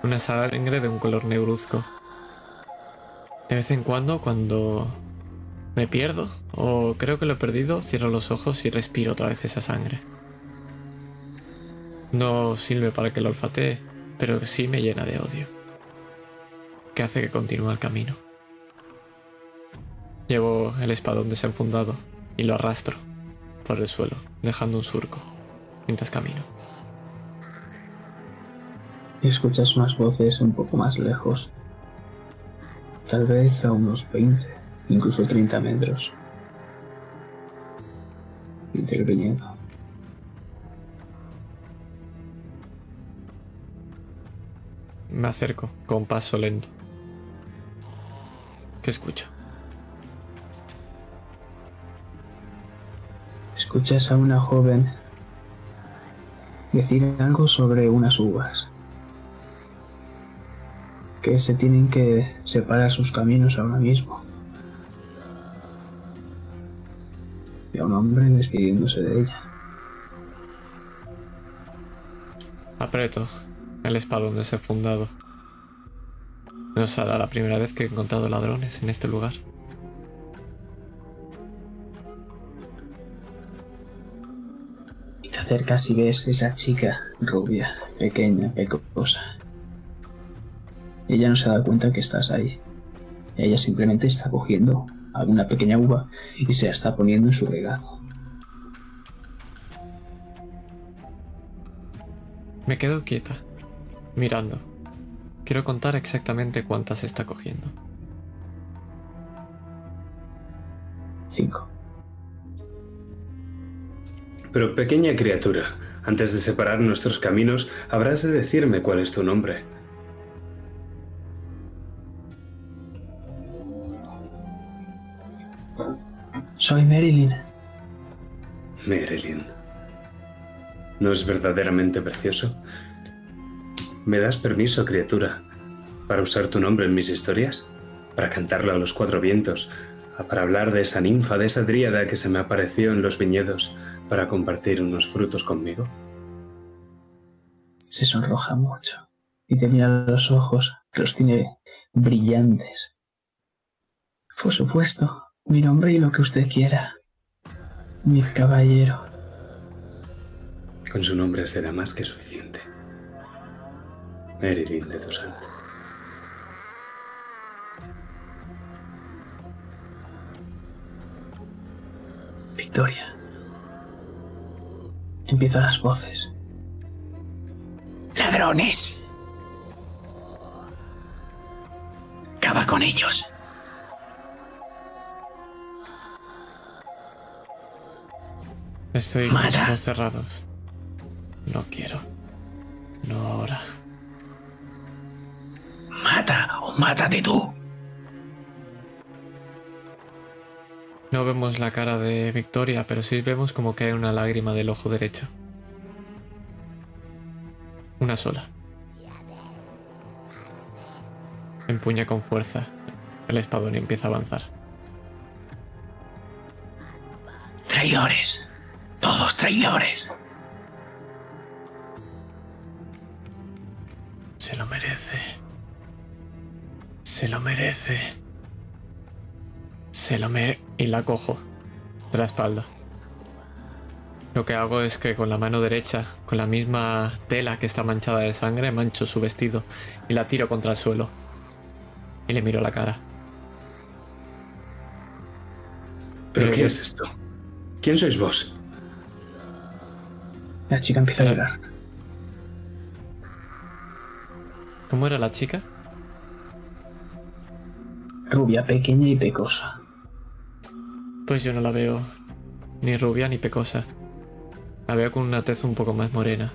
Una sangre de un color negruzco. De vez en cuando, cuando me pierdo, o creo que lo he perdido, cierro los ojos y respiro otra vez esa sangre. No sirve para que lo olfatee, pero sí me llena de odio. Que hace que continúe el camino. Llevo el espadón desenfundado y lo arrastro por el suelo, dejando un surco mientras camino. Y escuchas unas voces un poco más lejos. Tal vez a unos 20, incluso 30 metros. Interviniendo. Me acerco con paso lento. ¿Qué escucho? Escuchas a una joven decir algo sobre unas uvas. Que se tienen que separar sus caminos ahora mismo. A un hombre despidiéndose de ella. Aprieto el espadón desenfundado. No será la primera vez que he encontrado ladrones en este lugar. Y te acercas y ves esa chica rubia, pequeña, pecosa. Ella no se da cuenta que estás ahí. Ella simplemente está cogiendo alguna pequeña uva y se la está poniendo en su regazo. Me quedo quieta, mirando. Quiero contar exactamente cuántas está cogiendo. Cinco. Pero pequeña criatura, antes de separar nuestros caminos, habrás de decirme cuál es tu nombre. Soy Marilyn. Marilyn. ¿No es verdaderamente precioso? ¿Me das permiso, criatura, para usar tu nombre en mis historias? ¿Para cantarlo a los cuatro vientos? ¿Para hablar de esa ninfa, de esa dríada que se me apareció en los viñedos para compartir unos frutos conmigo? Se sonroja mucho y te mira los ojos, que los tiene brillantes. Por supuesto, mi nombre y lo que usted quiera. Mi caballero. Con su nombre será más que suficiente. Marilyn de Dosant. Victoria. Empiezan las voces. ¡Ladrones! Acaba con ellos. Estoy con los Mata. ojos cerrados. No quiero. No ahora. Mata o mátate tú. No vemos la cara de Victoria, pero sí vemos como cae una lágrima del ojo derecho. Una sola. empuña con fuerza el espadón y empieza a avanzar. Traidores. Todos traidores. Se lo merece. Se lo merece. Se lo me... Y la cojo de la espalda. Lo que hago es que con la mano derecha, con la misma tela que está manchada de sangre, mancho su vestido y la tiro contra el suelo. Y le miro la cara. ¿Pero Pero qué yo- es esto? ¿Quién sois vos? La chica empieza a llorar. ¿Cómo era la chica? Rubia, pequeña y pecosa. Pues yo no la veo ni rubia ni pecosa. La veo con una tez un poco más morena.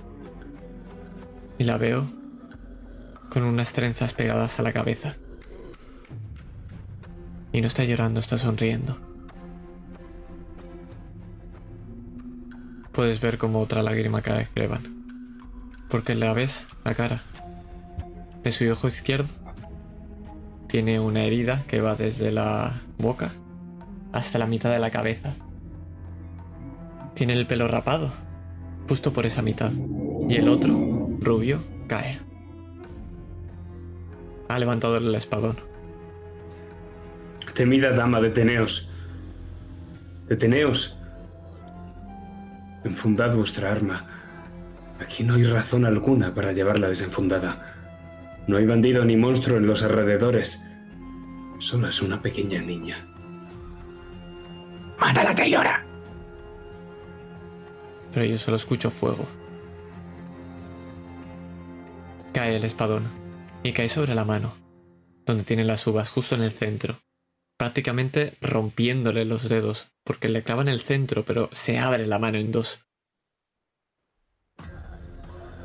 Y la veo con unas trenzas pegadas a la cabeza. Y no está llorando, está sonriendo. Puedes ver como otra lágrima cae, Crevan. Porque la ves, la cara. De su ojo izquierdo tiene una herida que va desde la boca hasta la mitad de la cabeza. Tiene el pelo rapado, justo por esa mitad. Y el otro, rubio, cae. Ha levantado el espadón. Temida dama, deteneos. Deteneos. Enfundad vuestra arma. Aquí no hay razón alguna para llevarla desenfundada. No hay bandido ni monstruo en los alrededores. Solo es una pequeña niña. ¡Mata a la traidora! Pero yo solo escucho fuego. Cae el espadón y cae sobre la mano, donde tiene las uvas, justo en el centro, prácticamente rompiéndole los dedos, porque le clava en el centro, pero se abre la mano en dos.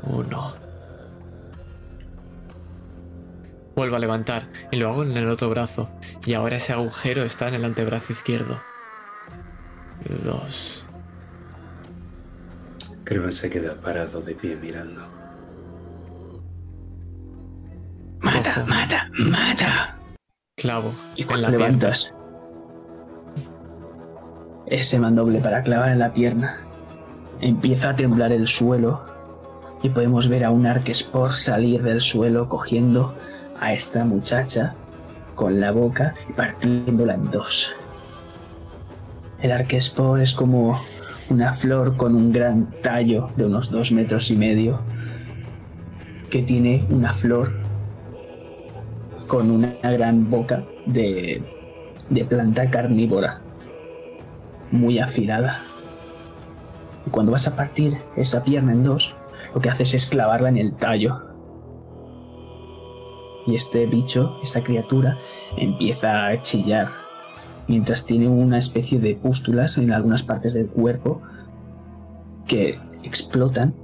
Uno. Vuelvo a levantar y lo hago en el otro brazo, y ahora ese agujero está en el antebrazo izquierdo. Dos. Crevan se queda parado de pie mirando. ¡Mata, Ojo. mata, mata! Clavo Y en cuando la pierna. levantas ese mandoble para clavar en la pierna, empieza a temblar el suelo y podemos ver a un Arquespor salir del suelo cogiendo a esta muchacha con la boca y partiéndola en dos. El Arquespor es como una flor con un gran tallo de unos dos metros y medio que tiene una flor con una gran boca de, de planta carnívora, muy afilada. Y cuando vas a partir esa pierna en dos, lo que haces es clavarla en el tallo. Y este bicho, esta criatura, empieza a chillar, mientras tiene una especie de pústulas en algunas partes del cuerpo que explotan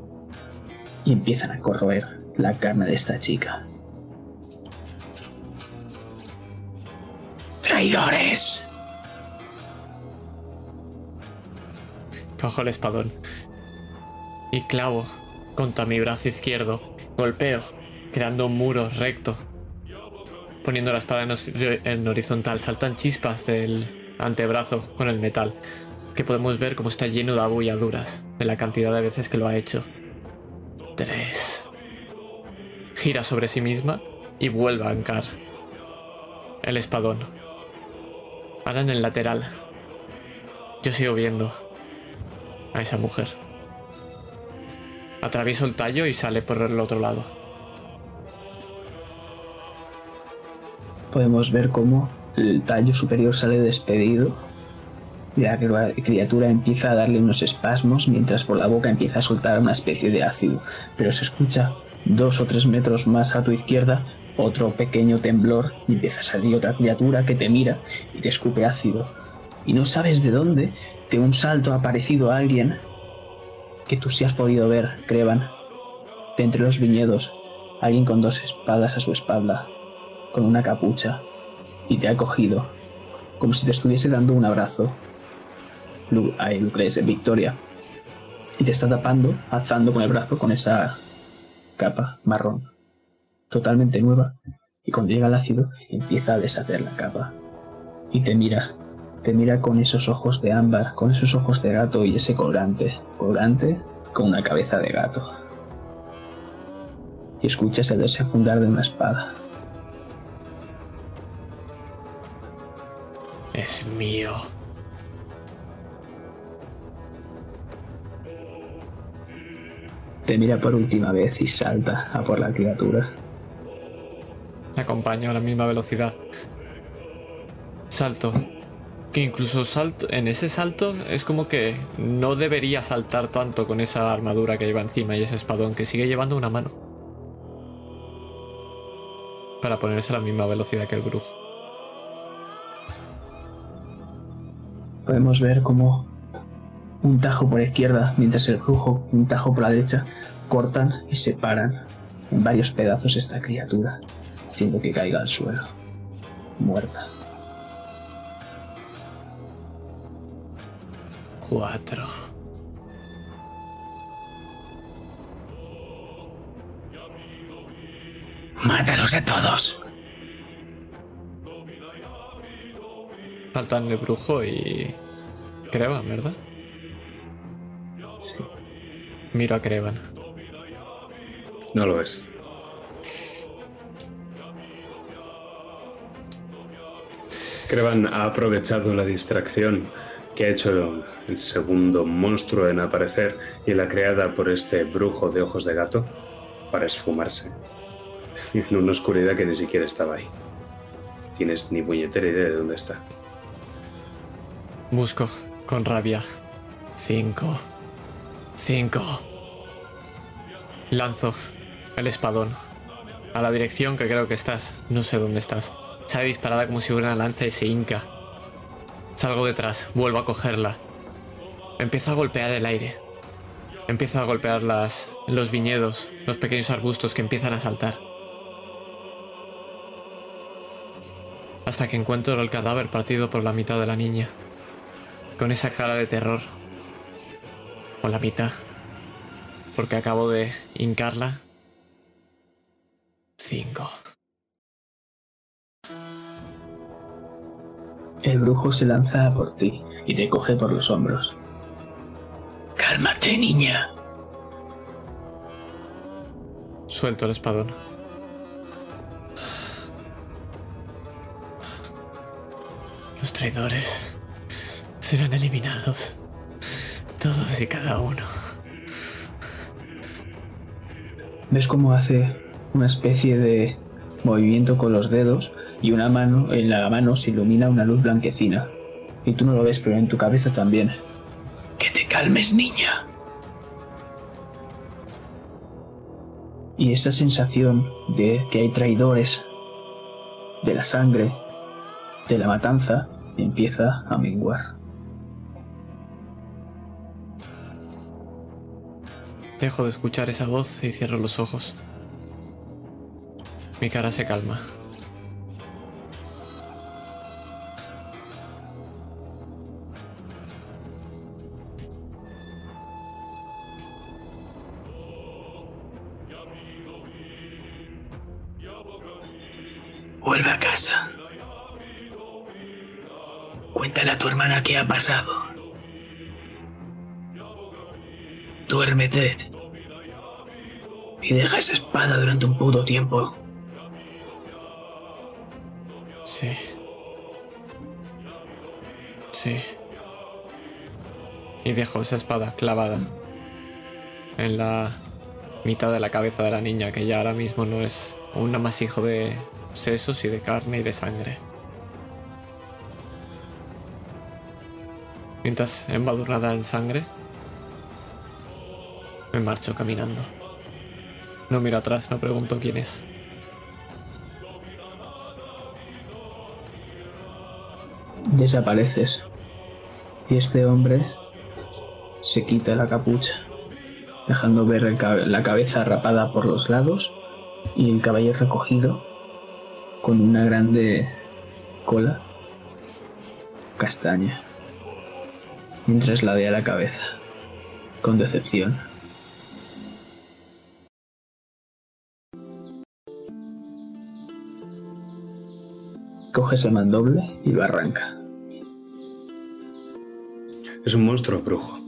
y empiezan a corroer la carne de esta chica. ¡Traidores! Cojo el espadón y clavo contra mi brazo izquierdo. Golpeo, creando un muro recto. Poniendo la espada en, horizontal, saltan chispas del antebrazo con el metal. Que podemos ver cómo está lleno de abolladuras de la cantidad de veces que lo ha hecho. Tres. Gira sobre sí misma y vuelve a ancar el espadón. Ahora en el lateral. Yo sigo viendo a esa mujer. Atravieso el tallo y sale por el otro lado. Podemos ver cómo el tallo superior sale despedido y la cri- criatura empieza a darle unos espasmos mientras por la boca empieza a soltar una especie de ácido. Pero se escucha dos o tres metros más a tu izquierda otro pequeño temblor y empieza a salir otra criatura que te mira y te escupe ácido. Y no sabes de dónde, de un salto ha aparecido alguien que tú sí has podido ver, Crevan, de entre los viñedos, alguien con dos espadas a su espalda, con una capucha, y te ha cogido, como si te estuviese dando un abrazo. Lu ahí, Lucrece, Victoria. Y te está tapando, alzando con el brazo con esa capa marrón, totalmente nueva, Y cuando llega al ácido, empieza a deshacer la capa. Y te mira, te mira con esos ojos de ámbar, con esos ojos de gato y ese colgante, colgante con una cabeza de gato. Y escuchas el desenfundar de una espada. Es mío. Te mira por última vez y salta a por la criatura. Me acompaño a la misma velocidad. Salto. Que incluso salto. En ese salto es como que no debería saltar tanto con esa armadura que lleva encima y ese espadón que sigue llevando una mano. Para ponerse a la misma velocidad que el brujo. Podemos ver como un tajo por la izquierda, mientras el brujo, un tajo por la derecha, cortan y separan en varios pedazos esta criatura, haciendo que caiga al suelo, muerta. Cuatro. ¡Mátalos a todos! Faltan el brujo y. Crevan, ¿verdad? Sí. Miro a Crevan. No lo es. Crevan ha aprovechado la distracción que ha hecho el segundo monstruo en aparecer y la creada por este brujo de ojos de gato para esfumarse [LAUGHS] en una oscuridad que ni siquiera estaba ahí. Tienes ni puñetera idea de dónde está. Busco con rabia. Cinco. Cinco. Lanzo el espadón a la dirección que creo que estás. No sé dónde estás. Sale disparada como si fuera una lanza y se hinca. Salgo detrás, vuelvo a cogerla. Empiezo a golpear el aire. Empiezo a golpear las, los viñedos, los pequeños arbustos que empiezan a saltar. Hasta que encuentro el cadáver partido por la mitad de la niña. Con esa cara de terror. O la mitad. Porque acabo de hincarla. Cinco. El brujo se lanza por ti y te coge por los hombros. Cálmate, niña. Suelto el espadón. Los traidores serán eliminados. Todos y cada uno. Ves cómo hace una especie de movimiento con los dedos y una mano, en la mano se ilumina una luz blanquecina. Y tú no lo ves, pero en tu cabeza también. Que te calmes, niña. Y esa sensación de que hay traidores de la sangre, de la matanza, empieza a menguar. Dejo de escuchar esa voz y cierro los ojos. Mi cara se calma. Vuelve a casa. Cuéntale a tu hermana qué ha pasado. Duérmete. Y deja esa espada durante un puto tiempo. Sí. Sí. Y dejo esa espada clavada en la mitad de la cabeza de la niña, que ya ahora mismo no es un amasijo de sesos y de carne y de sangre. Mientras embadurnada en sangre, me marcho caminando. No miro atrás, no pregunto quién es. Desapareces. Y este hombre se quita la capucha, dejando ver la cabeza rapada por los lados y el cabello recogido con una grande cola castaña. Mientras ladea la cabeza, con decepción. Coges el mandoble y lo arranca. Es un monstruo brujo.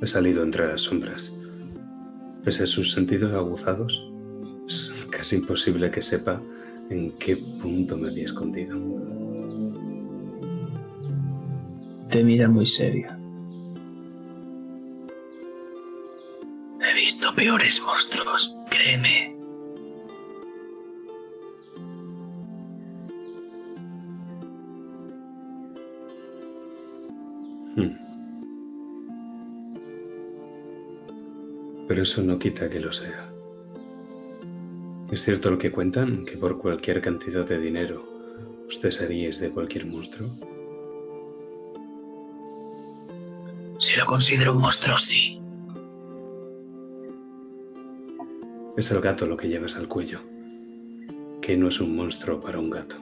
He salido entre las sombras. Pese a sus sentidos aguzados, casi imposible que sepa en qué punto me había escondido. Te mira muy serio. He visto peores monstruos, créeme. Hmm. Pero eso no quita que lo sea. ¿Es cierto lo que cuentan? Que por cualquier cantidad de dinero os cesaríais de cualquier monstruo. Si lo considero un monstruo, sí. Es el gato lo que llevas al cuello. Que no es un monstruo para un gato.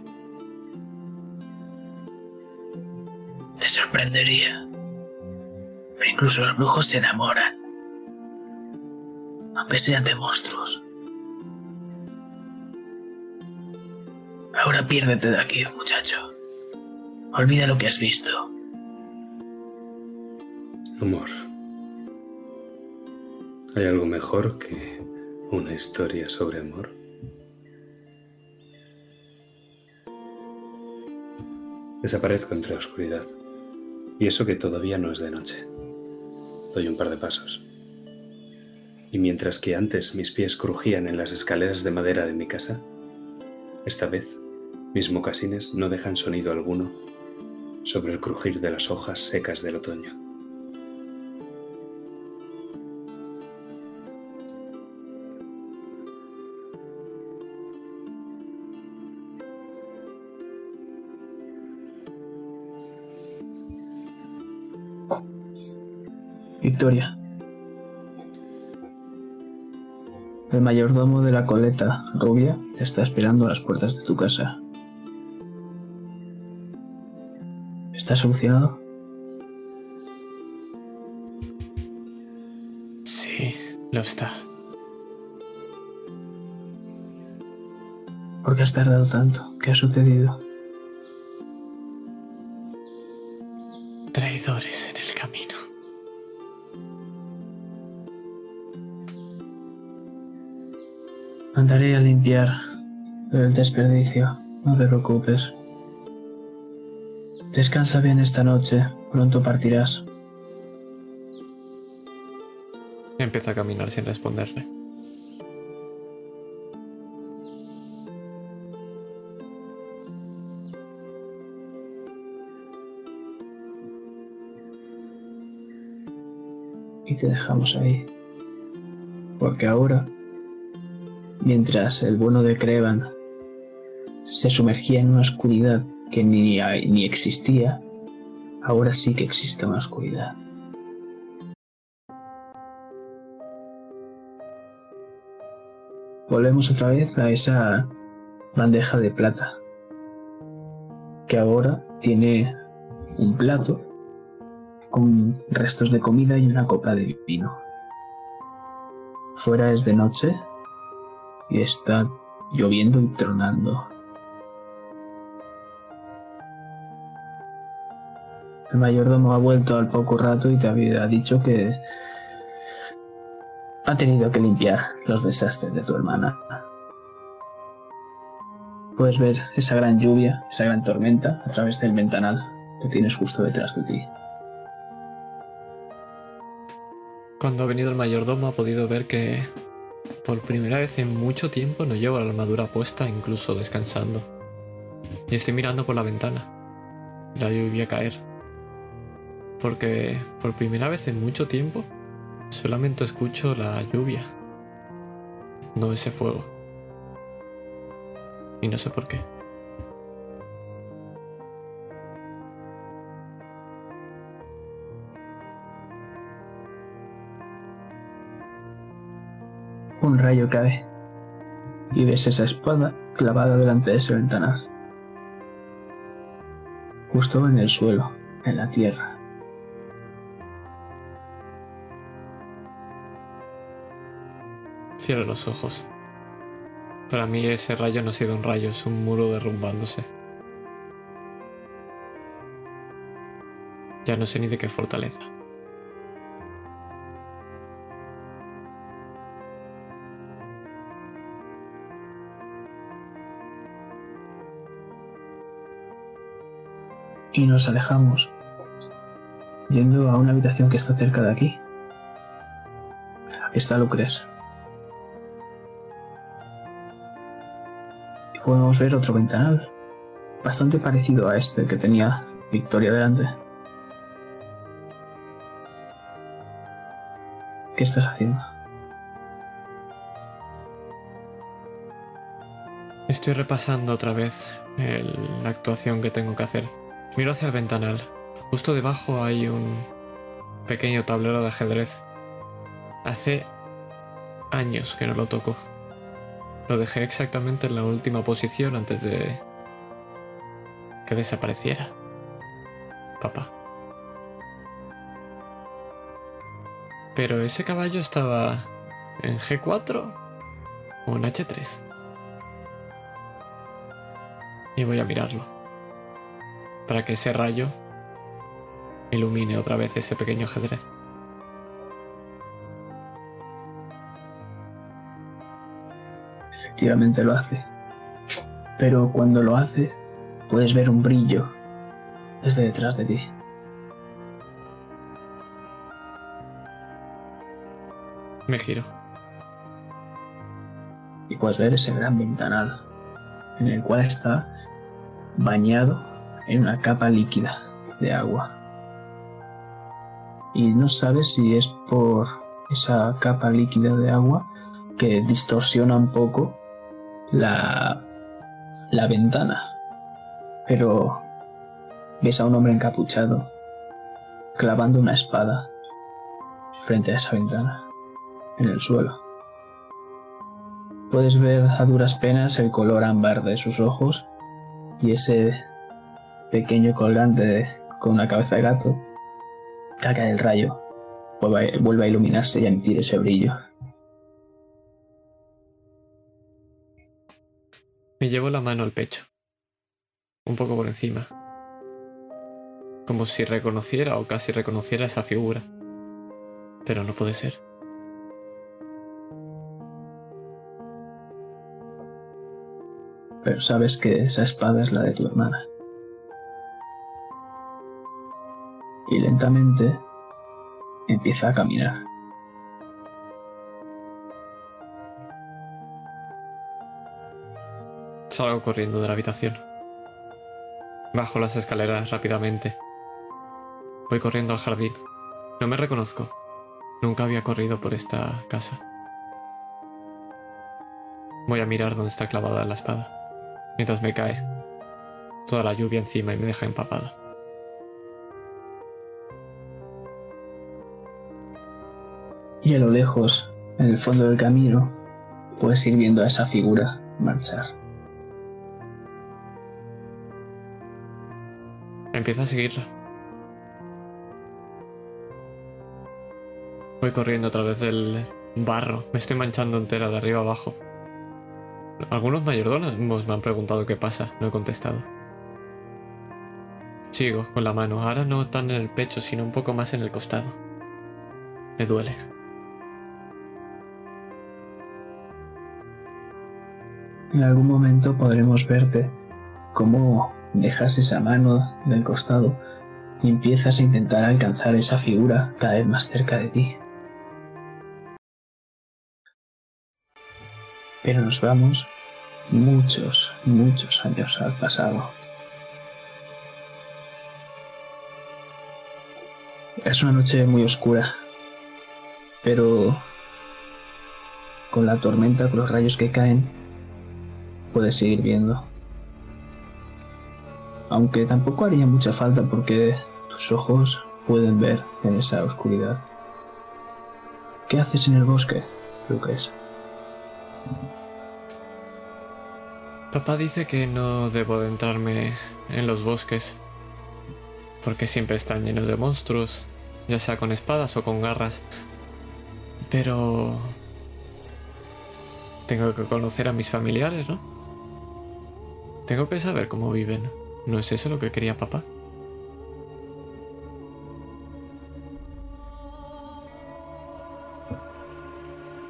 Te sorprendería. Pero incluso los brujos se enamoran. Aunque sean de monstruos. Ahora piérdete de aquí, muchacho. Olvida lo que has visto. Amor. ¿Hay algo mejor que una historia sobre amor? Desaparezco entre la oscuridad. Y eso que todavía no es de noche. Doy un par de pasos. Y mientras que antes mis pies crujían en las escaleras de madera de mi casa, esta vez mis mocasines no dejan sonido alguno sobre el crujir de las hojas secas del otoño. Victoria. El mayordomo de la coleta rubia te está esperando a las puertas de tu casa. ¿Está solucionado? Sí, lo está. ¿Por qué has tardado tanto? ¿Qué ha sucedido? Traidores en el camino. Mandaré a limpiar el desperdicio. No te preocupes. Descansa bien esta noche. Pronto partirás. Empieza a caminar sin responderle. Y te dejamos ahí. Porque ahora, mientras el bueno de Crevan se sumergía en una oscuridad que ni, ni existía, ahora sí que existe una oscuridad. Volvemos otra vez a esa bandeja de plata, que ahora tiene un plato con restos de comida y una copa de vino. Fuera es de noche y está lloviendo y tronando. El mayordomo ha vuelto al poco rato y te había dicho que ha tenido que limpiar los desastres de tu hermana. Puedes ver esa gran lluvia, esa gran tormenta a través del ventanal que tienes justo detrás de ti. Cuando ha venido el mayordomo ha podido ver que por primera vez en mucho tiempo no llevo la armadura puesta, incluso descansando. Y estoy mirando por la ventana. La lluvia caer. Porque por primera vez en mucho tiempo solamente escucho la lluvia. No ese fuego. Y no sé por qué. Un rayo cae y ves esa espada clavada delante de ese ventanal. Justo en el suelo, en la tierra. Cierro los ojos. Para mí ese rayo no ha sido un rayo, es un muro derrumbándose. Ya no sé ni de qué fortaleza. Y nos alejamos, yendo a una habitación que está cerca de aquí. Aquí está Lucres. Podemos ver otro ventanal, bastante parecido a este que tenía Victoria delante. ¿Qué estás haciendo? Estoy repasando otra vez el- la actuación que tengo que hacer. Miro hacia el ventanal. Justo debajo hay un pequeño tablero de ajedrez. Hace años que no lo toco. Lo dejé exactamente en la última posición antes de que desapareciera. Papá. Pero ese caballo estaba en G4 o en H3. Y voy a mirarlo. Para que ese rayo ilumine otra vez ese pequeño ajedrez. Efectivamente lo hace. Pero cuando lo hace, puedes ver un brillo desde detrás de ti. Me giro. Y puedes ver ese gran ventanal en el cual está bañado en una capa líquida de agua. Y no sabes si es por esa capa líquida de agua que distorsiona un poco la, la ventana. Pero ves a un hombre encapuchado clavando una espada frente a esa ventana, en el suelo. Puedes ver a duras penas el color ámbar de sus ojos y ese pequeño colgante con una cabeza de gato. Caca el rayo. Vuelve a iluminarse y a emitir ese brillo. Me llevo la mano al pecho. Un poco por encima. Como si reconociera o casi reconociera esa figura. Pero no puede ser. Pero sabes que esa espada es la de tu hermana. Y lentamente empieza a caminar. Salgo corriendo de la habitación. Bajo las escaleras rápidamente. Voy corriendo al jardín. No me reconozco. Nunca había corrido por esta casa. Voy a mirar dónde está clavada la espada. Mientras me cae toda la lluvia encima y me deja empapada. Y a lo lejos, en el fondo del camino, puedes ir viendo a esa figura marchar. Empiezo a seguirla. Voy corriendo a través del barro. Me estoy manchando entera de arriba abajo. Algunos mayordomos me han preguntado qué pasa. No he contestado. Sigo con la mano. Ahora no tan en el pecho, sino un poco más en el costado. Me duele. En algún momento podremos verte cómo dejas esa mano del costado y empiezas a intentar alcanzar esa figura cada vez más cerca de ti. Pero nos vamos muchos, muchos años al pasado. Es una noche muy oscura, pero con la tormenta, con los rayos que caen, puedes seguir viendo. Aunque tampoco haría mucha falta porque tus ojos pueden ver en esa oscuridad. ¿Qué haces en el bosque, Lucas? Papá dice que no debo adentrarme en los bosques. Porque siempre están llenos de monstruos. Ya sea con espadas o con garras. Pero... Tengo que conocer a mis familiares, ¿no? Tengo que saber cómo viven. ¿No es eso lo que quería papá?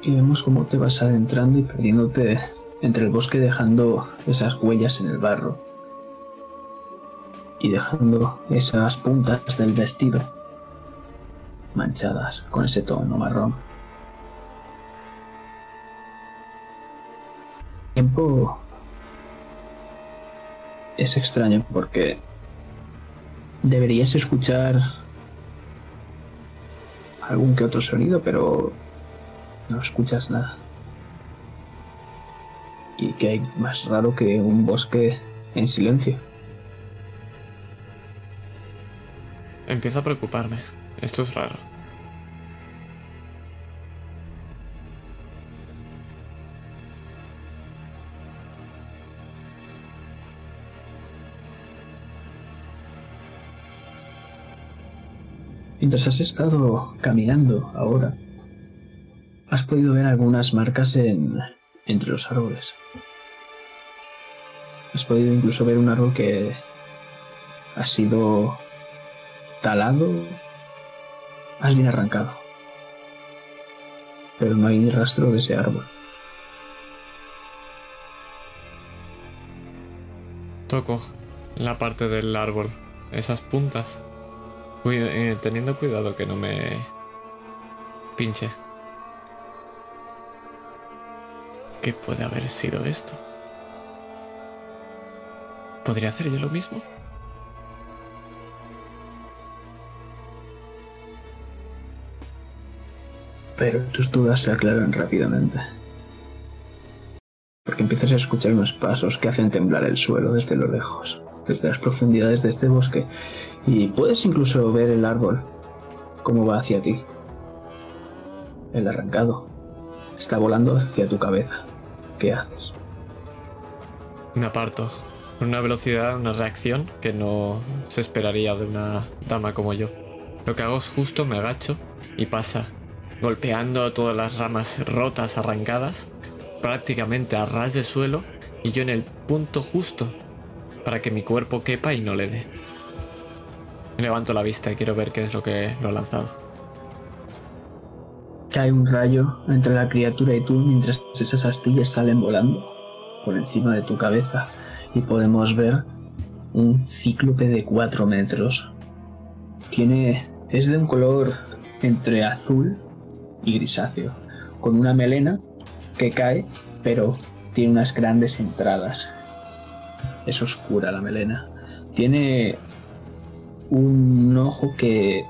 Y vemos cómo te vas adentrando y perdiéndote entre el bosque dejando esas huellas en el barro. Y dejando esas puntas del vestido manchadas con ese tono marrón. Tiempo es extraño porque deberías escuchar algún que otro sonido, pero no escuchas nada. Y que hay más raro que un bosque en silencio. Empiezo a preocuparme. Esto es raro. Mientras has estado caminando ahora, has podido ver algunas marcas en, entre los árboles. Has podido incluso ver un árbol que ha sido talado, has bien arrancado. Pero no hay rastro de ese árbol. Toco la parte del árbol, esas puntas, eh, teniendo cuidado que no me pinche. ¿Qué puede haber sido esto? ¿Podría hacer yo lo mismo? Pero tus dudas se aclaran rápidamente. Porque empiezas a escuchar unos pasos que hacen temblar el suelo desde lo lejos, desde las profundidades de este bosque, y puedes incluso ver el árbol, cómo va hacia ti. El arrancado está volando hacia tu cabeza. ¿Qué haces? Me aparto. Con una velocidad, una reacción que no se esperaría de una dama como yo. Lo que hago es justo me agacho y pasa, golpeando todas las ramas rotas, arrancadas, prácticamente a ras de suelo y yo en el punto justo para que mi cuerpo quepa y no le dé. Levanto la vista y quiero ver qué es lo que lo ha lanzado. Cae un rayo entre la criatura y tú mientras esas astillas salen volando por encima de tu cabeza y podemos ver un cíclope de 4 metros. Tiene. es de un color entre azul y grisáceo, con una melena que cae, pero tiene unas grandes entradas. Es oscura la melena. Tiene un ojo que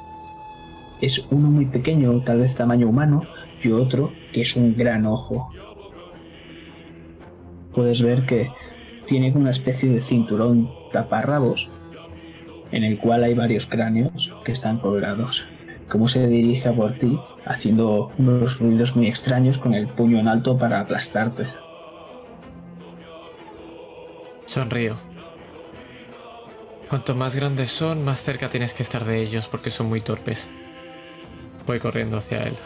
es uno muy pequeño, tal vez tamaño humano, y otro que es un gran ojo. Puedes ver que tiene una especie de cinturón taparrabos en el cual hay varios cráneos que están colgados. Como se dirige por ti, haciendo unos ruidos muy extraños con el puño en alto para aplastarte. Sonrío. Cuanto más grandes son, más cerca tienes que estar de ellos porque son muy torpes. Voy corriendo hacia él.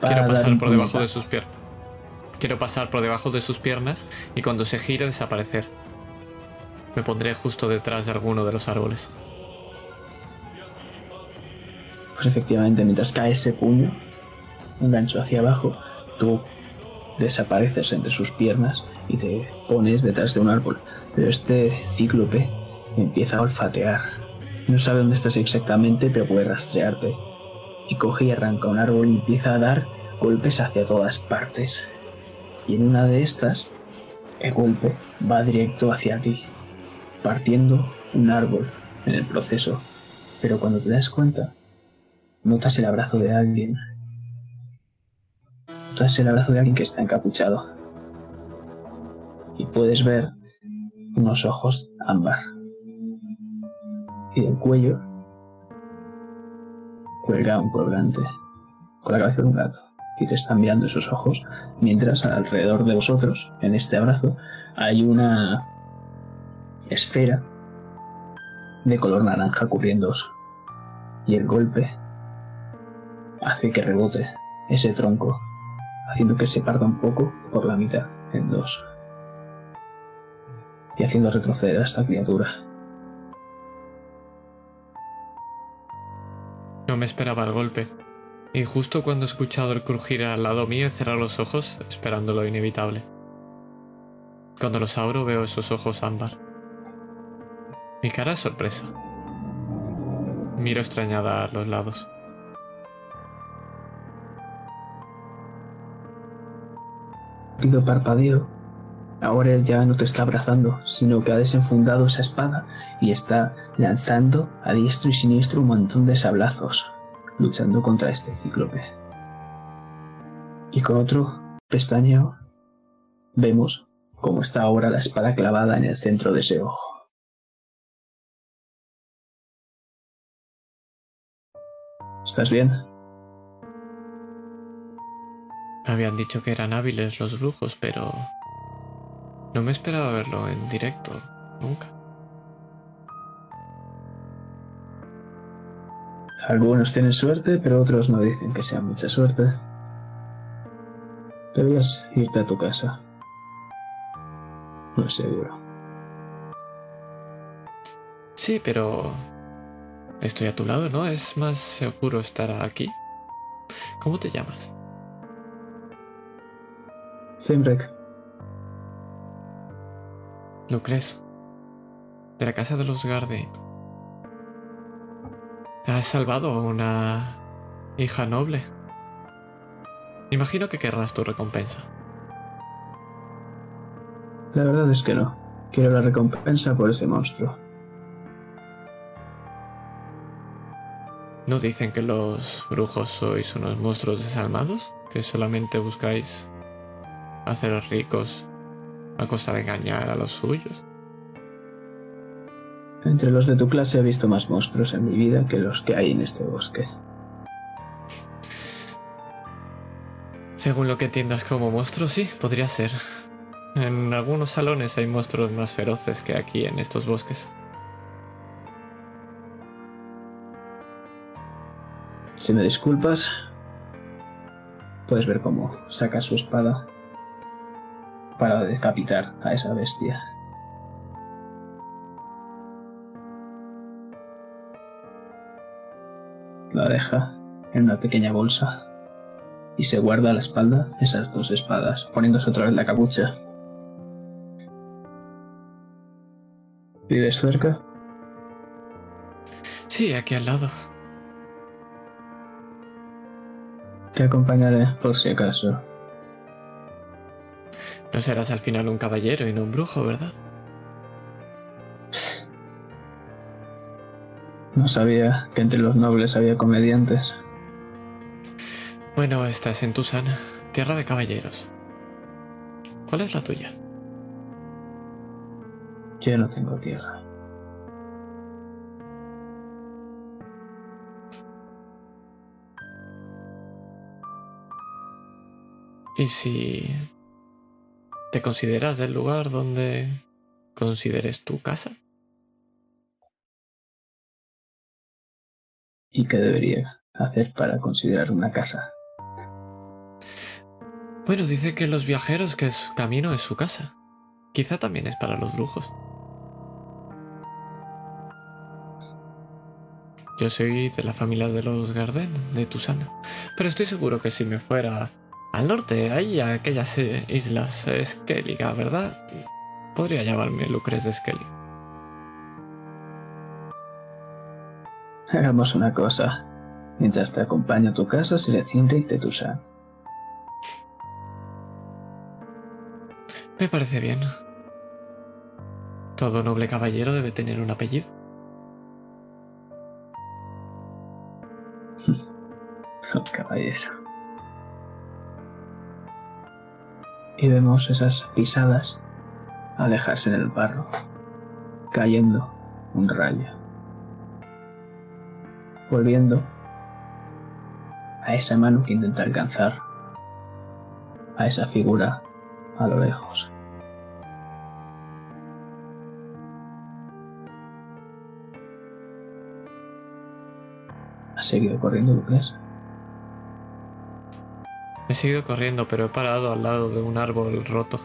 Quiero pasar por debajo de sus piernas. Quiero pasar por debajo de sus piernas y cuando se gire desaparecer. Me pondré justo detrás de alguno de los árboles. Pues efectivamente, mientras cae ese puño, un gancho hacia abajo, tú desapareces entre sus piernas y te pones detrás de un árbol. Pero este cíclope empieza a olfatear no sabe dónde estás exactamente, pero puede rastrearte. Y coge y arranca un árbol y empieza a dar golpes hacia todas partes. Y en una de estas, el golpe va directo hacia ti, partiendo un árbol en el proceso. Pero cuando te das cuenta, notas el abrazo de alguien. Notas el abrazo de alguien que está encapuchado. Y puedes ver unos ojos ámbar. Y del cuello cuelga un colgante con la cabeza de un gato. Y te están mirando esos ojos mientras alrededor de vosotros, en este abrazo, hay una esfera de color naranja cubriéndoos. Y el golpe hace que rebote ese tronco, haciendo que se parta un poco por la mitad, en dos, y haciendo retroceder a esta criatura. No me esperaba el golpe. Y justo cuando he escuchado el crujir al lado mío he cerrado los ojos, esperando lo inevitable. Cuando los abro veo esos ojos ámbar. Mi cara es sorpresa. Miro extrañada a los lados. Pido parpadeo. Ahora ya no te está abrazando, sino que ha desenfundado esa espada y está lanzando a diestro y siniestro un montón de sablazos, luchando contra este cíclope. Y con otro pestañeo vemos cómo está ahora la espada clavada en el centro de ese ojo. ¿Estás bien? Me habían dicho que eran hábiles los brujos, pero no me esperaba verlo en directo, nunca. Algunos tienen suerte, pero otros no dicen que sea mucha suerte. Deberías irte a tu casa. No es seguro. Sí, pero estoy a tu lado, ¿no? Es más seguro estar aquí. ¿Cómo te llamas? Zimrek, Lucres. De la casa de los Garde. Has salvado a una hija noble. Imagino que querrás tu recompensa. la verdad es que no. Quiero la recompensa por ese monstruo. ¿No dicen que los brujos sois unos monstruos desalmados? ¿Que solamente buscáis haceros ricos a costa de engañar a los suyos? Entre los de tu clase he visto más monstruos en mi vida que los que hay en este bosque. Según lo que entiendas como monstruo, sí, podría ser. En algunos salones hay monstruos más feroces que aquí en estos bosques. Si me disculpas, puedes ver cómo saca su espada para decapitar a esa bestia. La deja en una pequeña bolsa y se guarda a la espalda esas dos espadas, poniéndose otra vez la capucha. ¿Vives cerca? Sí, aquí al lado. Te acompañaré por si acaso. No serás al final un caballero y no un brujo, ¿verdad? [SIGHS] No sabía que entre los nobles había comediantes. Bueno, estás en Tusana, tierra de caballeros. ¿Cuál es la tuya? Yo no tengo tierra. ¿Y si te consideras del lugar donde consideres tu casa? ¿Y qué debería hacer para considerar una casa? Bueno, dice que los viajeros que su camino es su casa. Quizá también es para los brujos. Yo soy de la familia de los Garden, de Tusana. Pero estoy seguro que si me fuera al norte, a aquellas islas Skelliga, ¿verdad? Podría llamarme Lucres de Skellig. [LAUGHS] Hagamos una cosa. Mientras te acompaño a tu casa, seré Cinric de Tusan. Me parece bien. Todo noble caballero debe tener un apellido. [LAUGHS] Caballero. Y vemos esas pisadas alejarse en el barro, cayendo un rayo. Volviendo a esa mano que intenta alcanzar a esa figura a lo lejos. ¿Ha seguido corriendo Lucas? He seguido corriendo, pero he parado al lado de un árbol roto.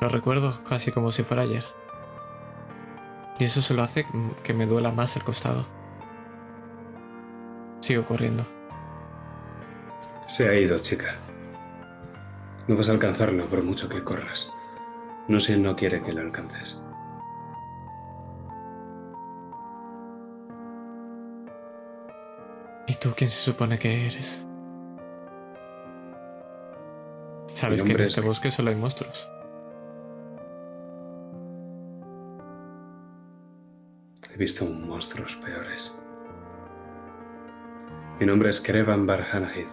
Lo recuerdo casi como si fuera ayer. Y eso solo hace que me duela más el costado. Sigo corriendo. Se ha ido, chica. No vas a alcanzarlo por mucho que corras. No sé, no quiere que lo alcances. ¿Y tú quién se supone que eres? Sabes que en este bosque solo hay monstruos. He visto monstruos peores. Mi nombre es Kerevan Barhanahid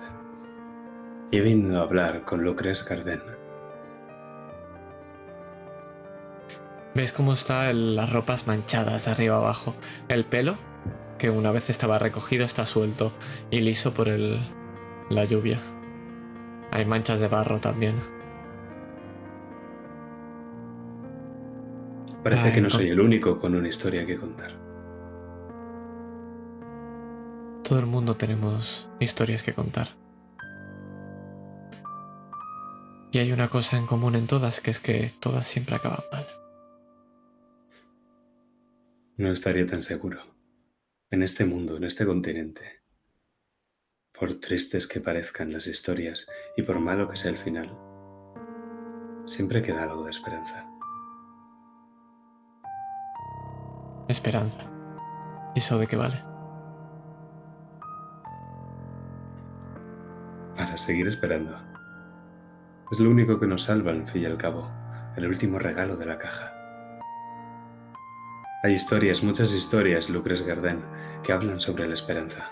y he venido a hablar con Lucres Garden. ¿Ves cómo están las ropas manchadas de arriba abajo? El pelo, que una vez estaba recogido, está suelto y liso por el, la lluvia. Hay manchas de barro también. Parece que no soy el único con una historia que contar. Todo el mundo tenemos historias que contar. Y hay una cosa en común en todas, que es que todas siempre acaban mal. No estaría tan seguro. En este mundo, en este continente, por tristes que parezcan las historias y por malo que sea el final, siempre queda algo de esperanza. Esperanza. ¿Y eso de qué vale? Para seguir esperando. Es lo único que nos salva, al fin y al cabo, el último regalo de la caja. Hay historias, muchas historias, Lucres Garden, que hablan sobre la esperanza.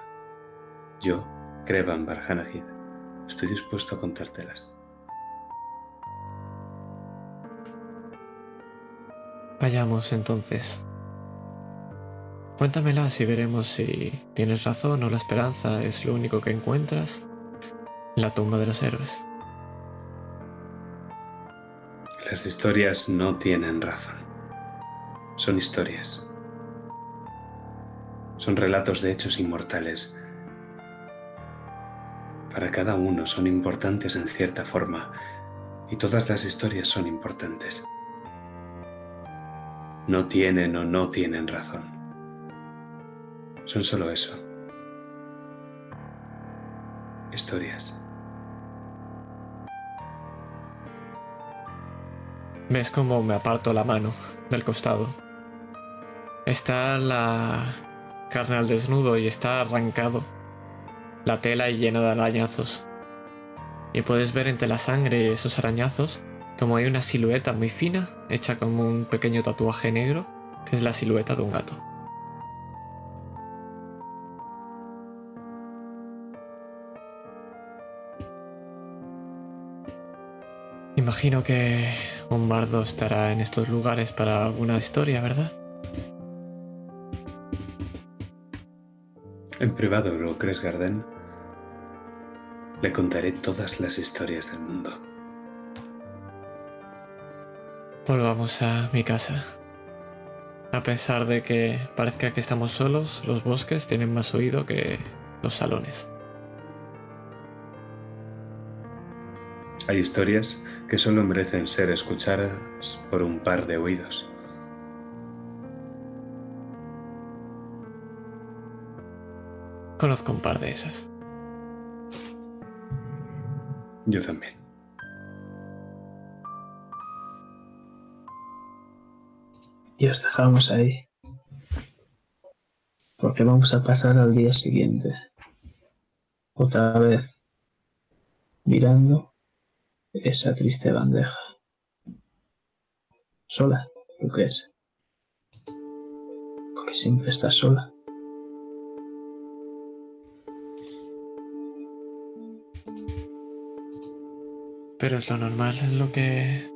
Yo Krevan Barhanahid. Estoy dispuesto a contártelas. Vayamos entonces. Cuéntamelas y veremos si tienes razón o la esperanza es lo único que encuentras en la tumba de los héroes. Las historias no tienen razón. Son historias. Son relatos de hechos inmortales para cada uno son importantes en cierta forma y todas las historias son importantes. No tienen o no tienen razón. Son solo eso. Historias. ¿Ves cómo me aparto la mano del costado? Está la carne al desnudo y está arrancado la tela y llena de arañazos. Y puedes ver entre la sangre esos arañazos como hay una silueta muy fina, hecha como un pequeño tatuaje negro, que es la silueta de un gato. Imagino que un bardo estará en estos lugares para alguna historia, ¿verdad? En privado, ¿lo crees, Garden? Le contaré todas las historias del mundo. Volvamos a mi casa. A pesar de que parezca que estamos solos, los bosques tienen más oído que los salones. Hay historias que solo merecen ser escuchadas por un par de oídos. Conozco un par de esas. Yo también. Y os dejamos ahí. Porque vamos a pasar al día siguiente. Otra vez. Mirando esa triste bandeja. Sola, ¿lo que es? Porque siempre estás sola. Pero es lo normal, es lo que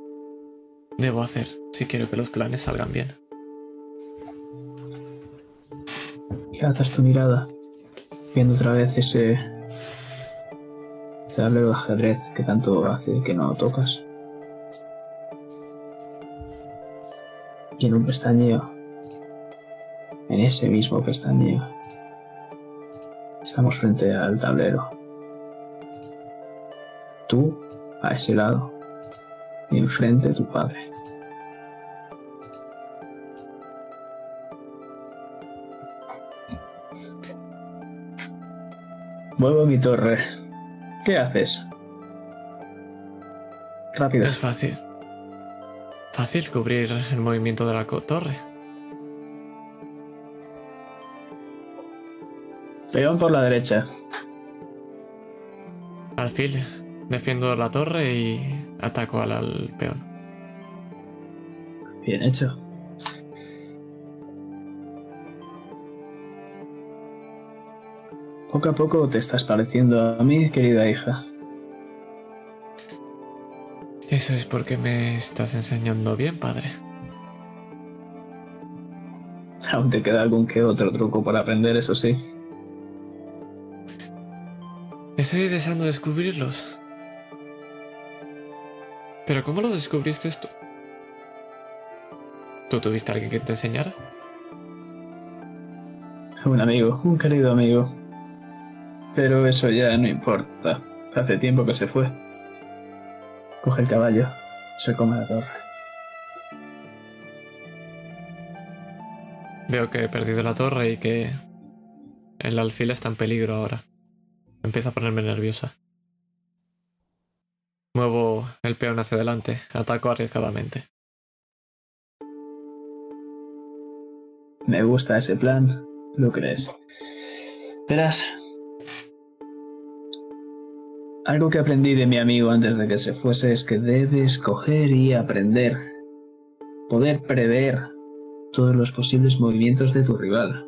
debo hacer si quiero que los planes salgan bien. Y alzas tu mirada, viendo otra vez ese tablero de ajedrez que tanto hace que no tocas. Y en un pestañeo, en ese mismo pestañeo, estamos frente al tablero. tú a ese lado. Y enfrente tu padre. Vuelvo a mi torre. ¿Qué haces? Rápido. Es fácil. Fácil cubrir el movimiento de la torre. Peón por la derecha. Alfil, defiendo la torre y ataco al, al peón. Bien hecho. Poco a poco te estás pareciendo a mí, querida hija. Eso es porque me estás enseñando bien, padre. Aún te queda algún que otro truco por aprender, eso sí. Estoy deseando descubrirlos. Pero ¿cómo los descubriste tú? ¿Tú tuviste alguien que te enseñara? Un amigo, un querido amigo. Pero eso ya no importa. Hace tiempo que se fue. Coge el caballo, se come la torre. Veo que he perdido la torre y que el alfil está en peligro ahora. Empieza a ponerme nerviosa. Muevo el peón hacia adelante, ataco arriesgadamente. Me gusta ese plan, ¿lo crees? Verás. Algo que aprendí de mi amigo antes de que se fuese es que debes coger y aprender. Poder prever todos los posibles movimientos de tu rival.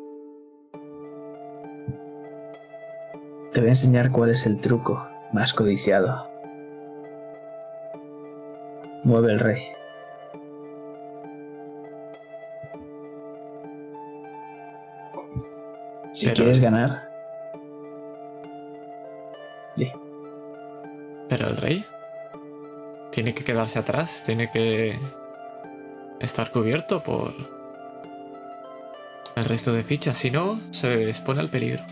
Te voy a enseñar cuál es el truco más codiciado. Mueve el rey. Si Pero- quieres ganar, di. Pero el rey tiene que quedarse atrás, tiene que estar cubierto por el resto de fichas, si no, se expone al peligro.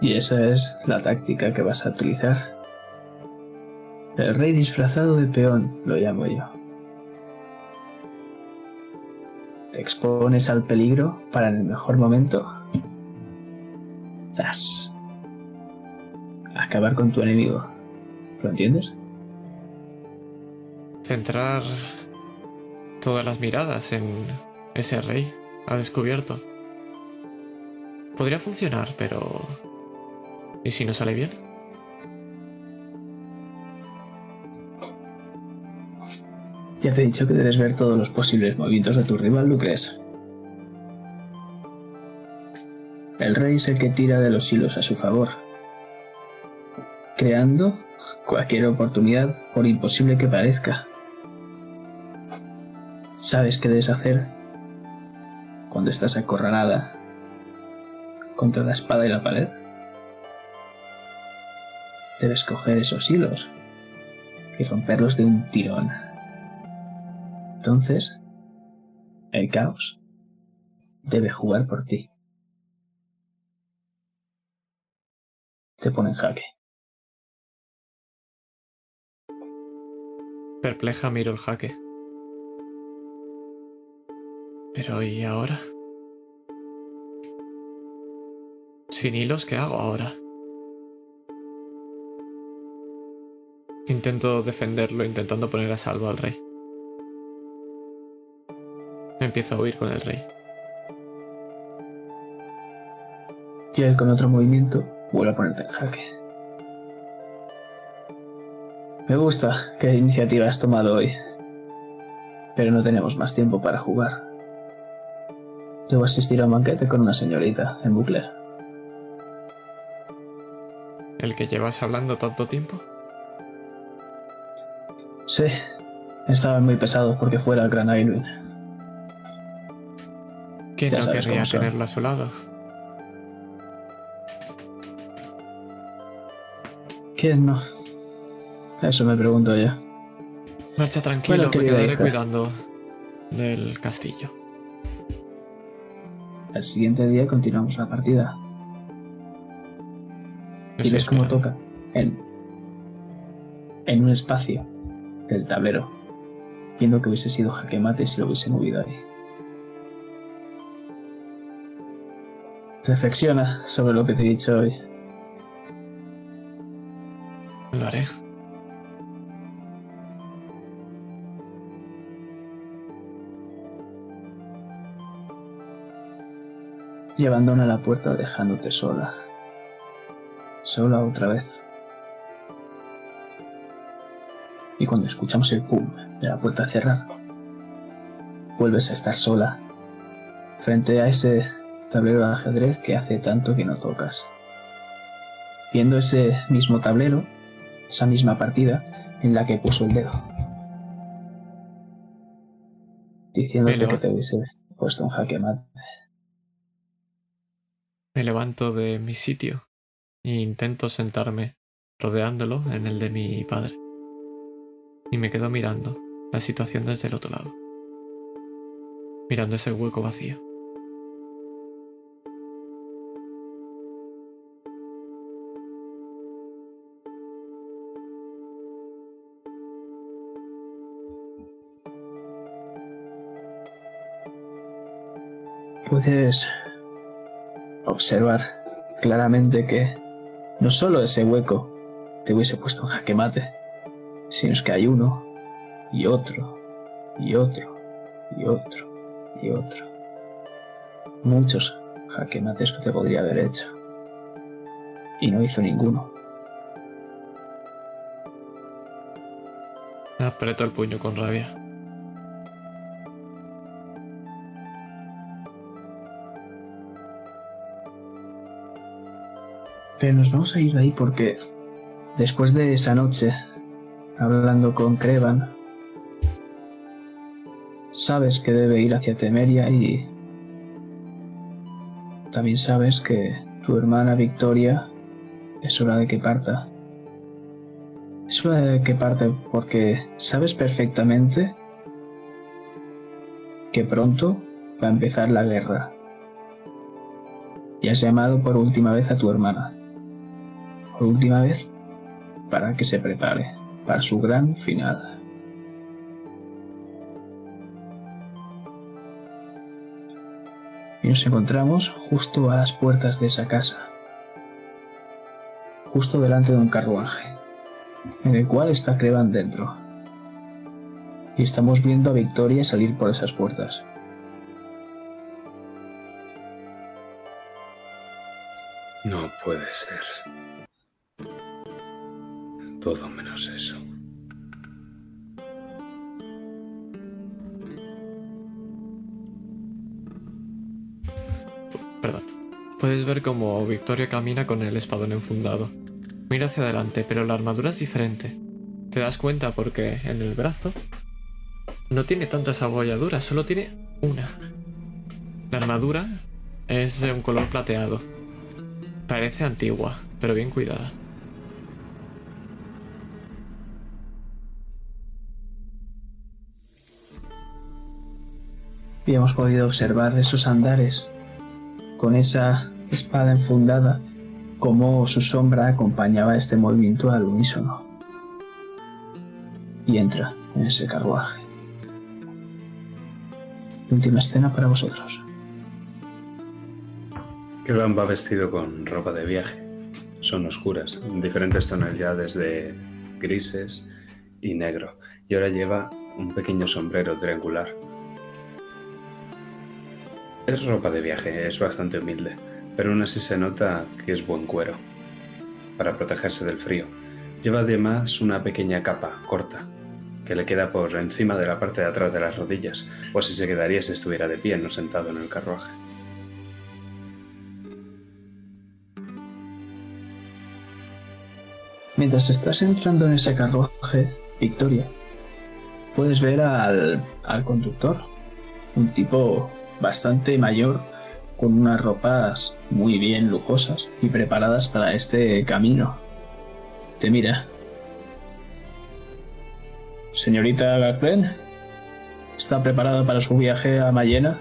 Y esa es la táctica que vas a utilizar. El rey disfrazado de peón, lo llamo yo. Te expones al peligro para en el mejor momento. ¡Zas! Acabar con tu enemigo. ¿Lo entiendes? Centrar todas las miradas en ese rey ha descubierto. Podría funcionar, pero... ¿Y si no sale bien? Ya te he dicho que debes ver todos los posibles movimientos de tu rival, ¿lo crees? El rey es el que tira de los hilos a su favor, creando cualquier oportunidad, por imposible que parezca. ¿Sabes qué debes hacer cuando estás acorralada contra la espada y la pared? Debes coger esos hilos y romperlos de un tirón. Entonces, el caos debe jugar por ti. Te pone en jaque. Perpleja miro el jaque. Pero ¿y ahora? Sin hilos, ¿qué hago ahora? Intento defenderlo, intentando poner a salvo al rey. Empiezo a huir con el rey. Y él con otro movimiento vuelve a ponerte en jaque. Me gusta qué iniciativa has tomado hoy. Pero no tenemos más tiempo para jugar. Debo asistir a un banquete con una señorita en bucle. ¿El que llevas hablando tanto tiempo? Sí, estaban muy pesados porque fuera el gran Aylwin. ¿Quién Ya no querría tenerlo a su lado? ¿Quién no? Eso me pregunto yo. Marcha tranquilo, Bueno, me quedaré hija. cuidando del castillo. El siguiente día continuamos la partida. y ves cómo toca en, en un espacio del tablero, viendo que hubiese sido jaque mate si lo hubiese movido ahí. Reflexiona sobre lo que te he dicho hoy. Lo haré. Y abandona la puerta dejándote sola. Sola otra vez. Y cuando escuchamos el pum de la puerta cerrar, vuelves a estar sola frente a ese tablero de ajedrez que hace tanto que no tocas. Viendo ese mismo tablero, esa misma partida en la que puso el dedo. Diciéndote que te hubiese puesto un jaque mate. Me levanto de mi sitio e intento sentarme rodeándolo en el de mi padre. Y me quedo mirando la situación desde el otro lado. Mirando ese hueco vacío. Puedes observar claramente que no solo ese hueco te hubiese puesto en jaque mate, sino es que hay uno y otro y otro y otro y otro. Muchos jaque mates que te podría haber hecho. Y no hizo ninguno. Aprieto el puño con rabia. Nos vamos a ir de ahí porque después de esa noche, hablando con Crevan, sabes que debe ir hacia Temeria y también sabes que tu hermana Victoria es hora de que parta. Es hora de que parte porque sabes perfectamente que pronto va a empezar la guerra. Y has llamado por última vez a tu hermana por última vez para que se prepare para su gran final. Y nos encontramos justo a las puertas de esa casa, justo delante de un carruaje, en el cual está Crevan dentro. Y estamos viendo a Victoria salir por esas puertas. No puede ser todo menos eso. Perdón. Puedes ver cómo Victoria camina con el espadón enfundado. Mira hacia adelante, pero la armadura es diferente. Te das cuenta porque en el brazo no tiene tantas abolladuras, solo tiene una. La armadura es de un color plateado. Parece antigua, pero bien cuidada. Y hemos podido observar esos andares con esa espada enfundada, como su sombra acompañaba este movimiento al unísono. Y entra en ese carruaje. Última escena para vosotros. Kelvan va vestido con ropa de viaje. Son oscuras, en diferentes tonalidades de grises y negro. Y ahora lleva un pequeño sombrero triangular es ropa de viaje, es bastante humilde, pero aún así se nota que es buen cuero, para protegerse del frío. Lleva además una pequeña capa corta, que le queda por encima de la parte de atrás de las rodillas, o así se quedaría si estuviera de pie, no sentado en el carruaje. Mientras estás entrando en ese carruaje, Victoria, puedes ver al, al conductor, un tipo bastante mayor, con unas ropas muy bien lujosas y preparadas para este camino. Te mira. Señorita Garden, ¿está preparada para su viaje a Mayena?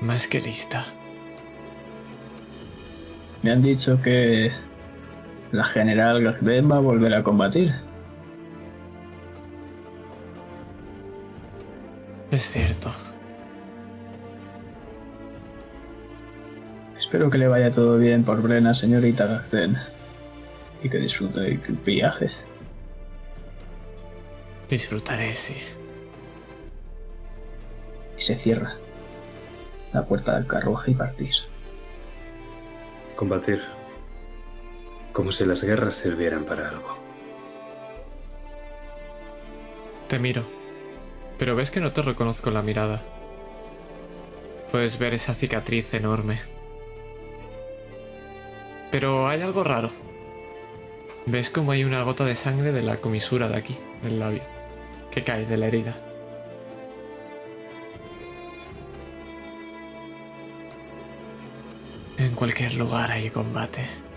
Más que lista. Me han dicho que la general Gagden va a volver a combatir. Es cierto. Espero que le vaya todo bien por Brena, señorita Gagden. Y que disfrute del viaje. Disfrutaré, sí. Y se cierra la puerta del carruaje y partís. Combatir. Como si las guerras sirvieran para algo. Te miro. Pero ves que no te reconozco la mirada. Puedes ver esa cicatriz enorme. Pero hay algo raro. Ves como hay una gota de sangre de la comisura de aquí, del labio, que cae de la herida. En cualquier lugar hay combate.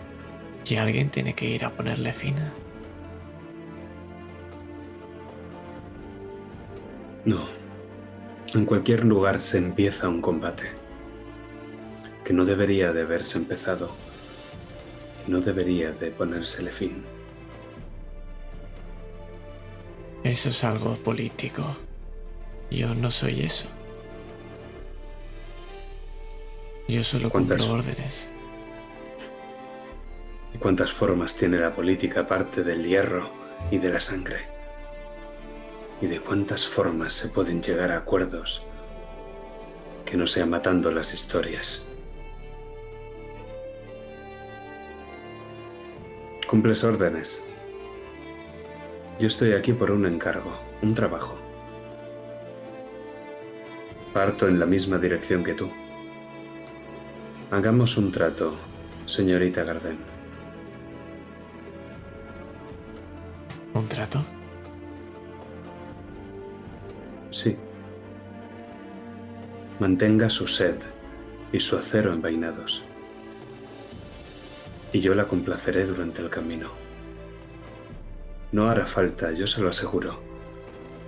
Y alguien tiene que ir a ponerle fin. No. En cualquier lugar se empieza un combate. Que no debería de haberse empezado. Y no debería de ponérsele fin. Eso es algo político. Yo no soy eso. Yo solo cumplo ¿Cuántas- órdenes. ¿Y cuántas formas tiene la política aparte del hierro y de la sangre? ¿Y de cuántas formas se pueden llegar a acuerdos que no sean matando las historias? Cumples órdenes. Yo estoy aquí por un encargo, un trabajo. Parto en la misma dirección que tú. Hagamos un trato, señorita Garden. ¿Un trato? Sí. Mantenga su sed y su acero envainados. Y yo la complaceré durante el camino. No hará falta, yo se lo aseguro,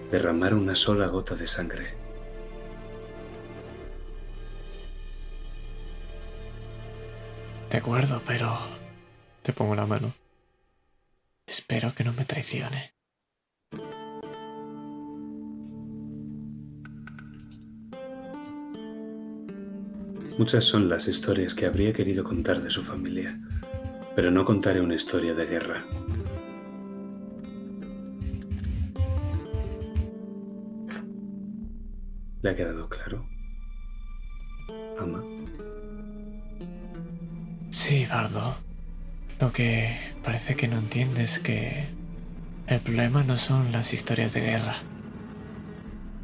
derramar una sola gota de sangre. De acuerdo, pero... Te pongo la mano. Espero que no me traicione. Muchas son las historias que habría querido contar de su familia, pero no contaré una historia de guerra. ¿Le ha quedado claro? Ama. Sí, Bardo. Lo que parece que no entiendes que el problema no son las historias de guerra.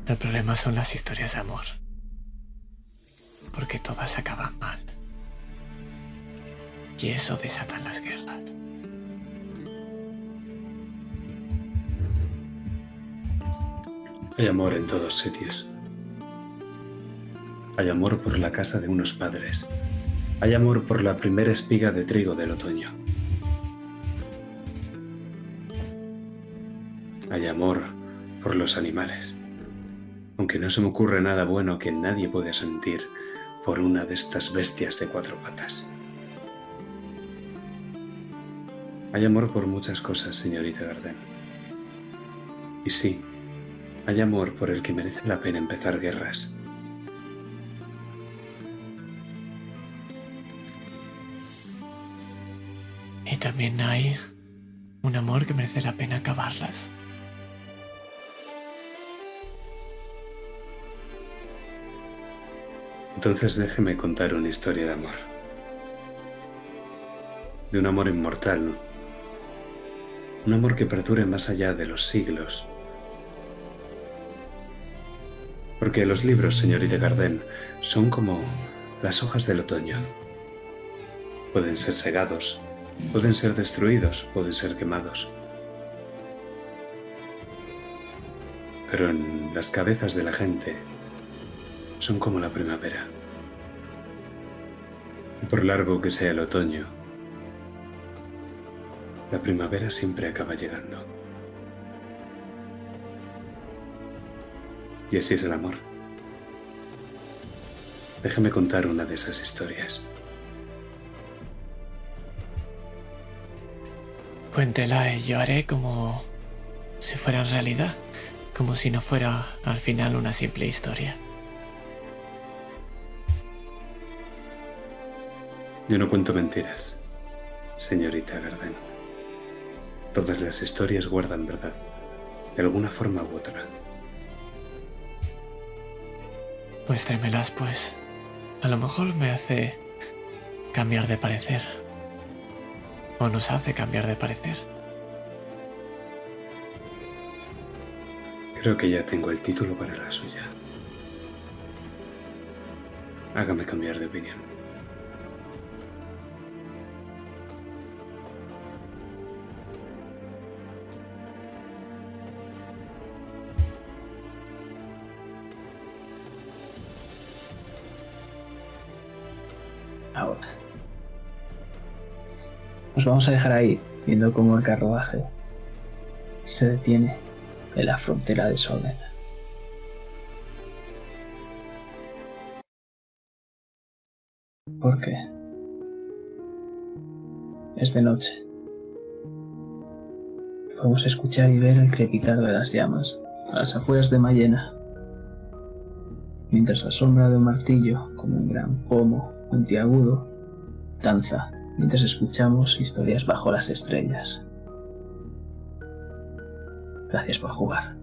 El problema son las historias de amor. Porque todas acaban mal. Y eso desata las guerras. Hay amor en todos sitios. Hay amor por la casa de unos padres. Hay amor por la primera espiga de trigo del otoño. Hay amor por los animales. Aunque no se me ocurre nada bueno que nadie pueda sentir por una de estas bestias de cuatro patas. Hay amor por muchas cosas, señorita Garden. Y sí, hay amor por el que merece la pena empezar guerras. Y también hay un amor que merece la pena acabarlas. Entonces déjeme contar una historia de amor. De un amor inmortal. Un amor que perdure más allá de los siglos. Porque los libros, señorita Garden, son como las hojas del otoño. Pueden ser segados, pueden ser destruidos, pueden ser quemados. Pero en las cabezas de la gente son como la primavera. Por largo que sea el otoño, la primavera siempre acaba llegando. Y así es el amor. Déjame contar una de esas historias. Cuéntela y yo haré como si fuera en realidad, como si no fuera al final una simple historia. Yo no cuento mentiras, señorita Garden. Todas las historias guardan verdad, de alguna forma u otra. Muéstremelas, pues. A lo mejor me hace cambiar de parecer. O nos hace cambiar de parecer. Creo que ya tengo el título para la suya. Hágame cambiar de opinión. Nos vamos a dejar ahí, viendo cómo el carruaje se detiene en la frontera de Soden. ¿Por qué? Es de noche. Podemos escuchar y ver el crepitar de las llamas a las afueras de Mayena, mientras la sombra de un martillo, como un gran pomo puntiagudo, danza mientras escuchamos historias bajo las estrellas. Gracias por jugar.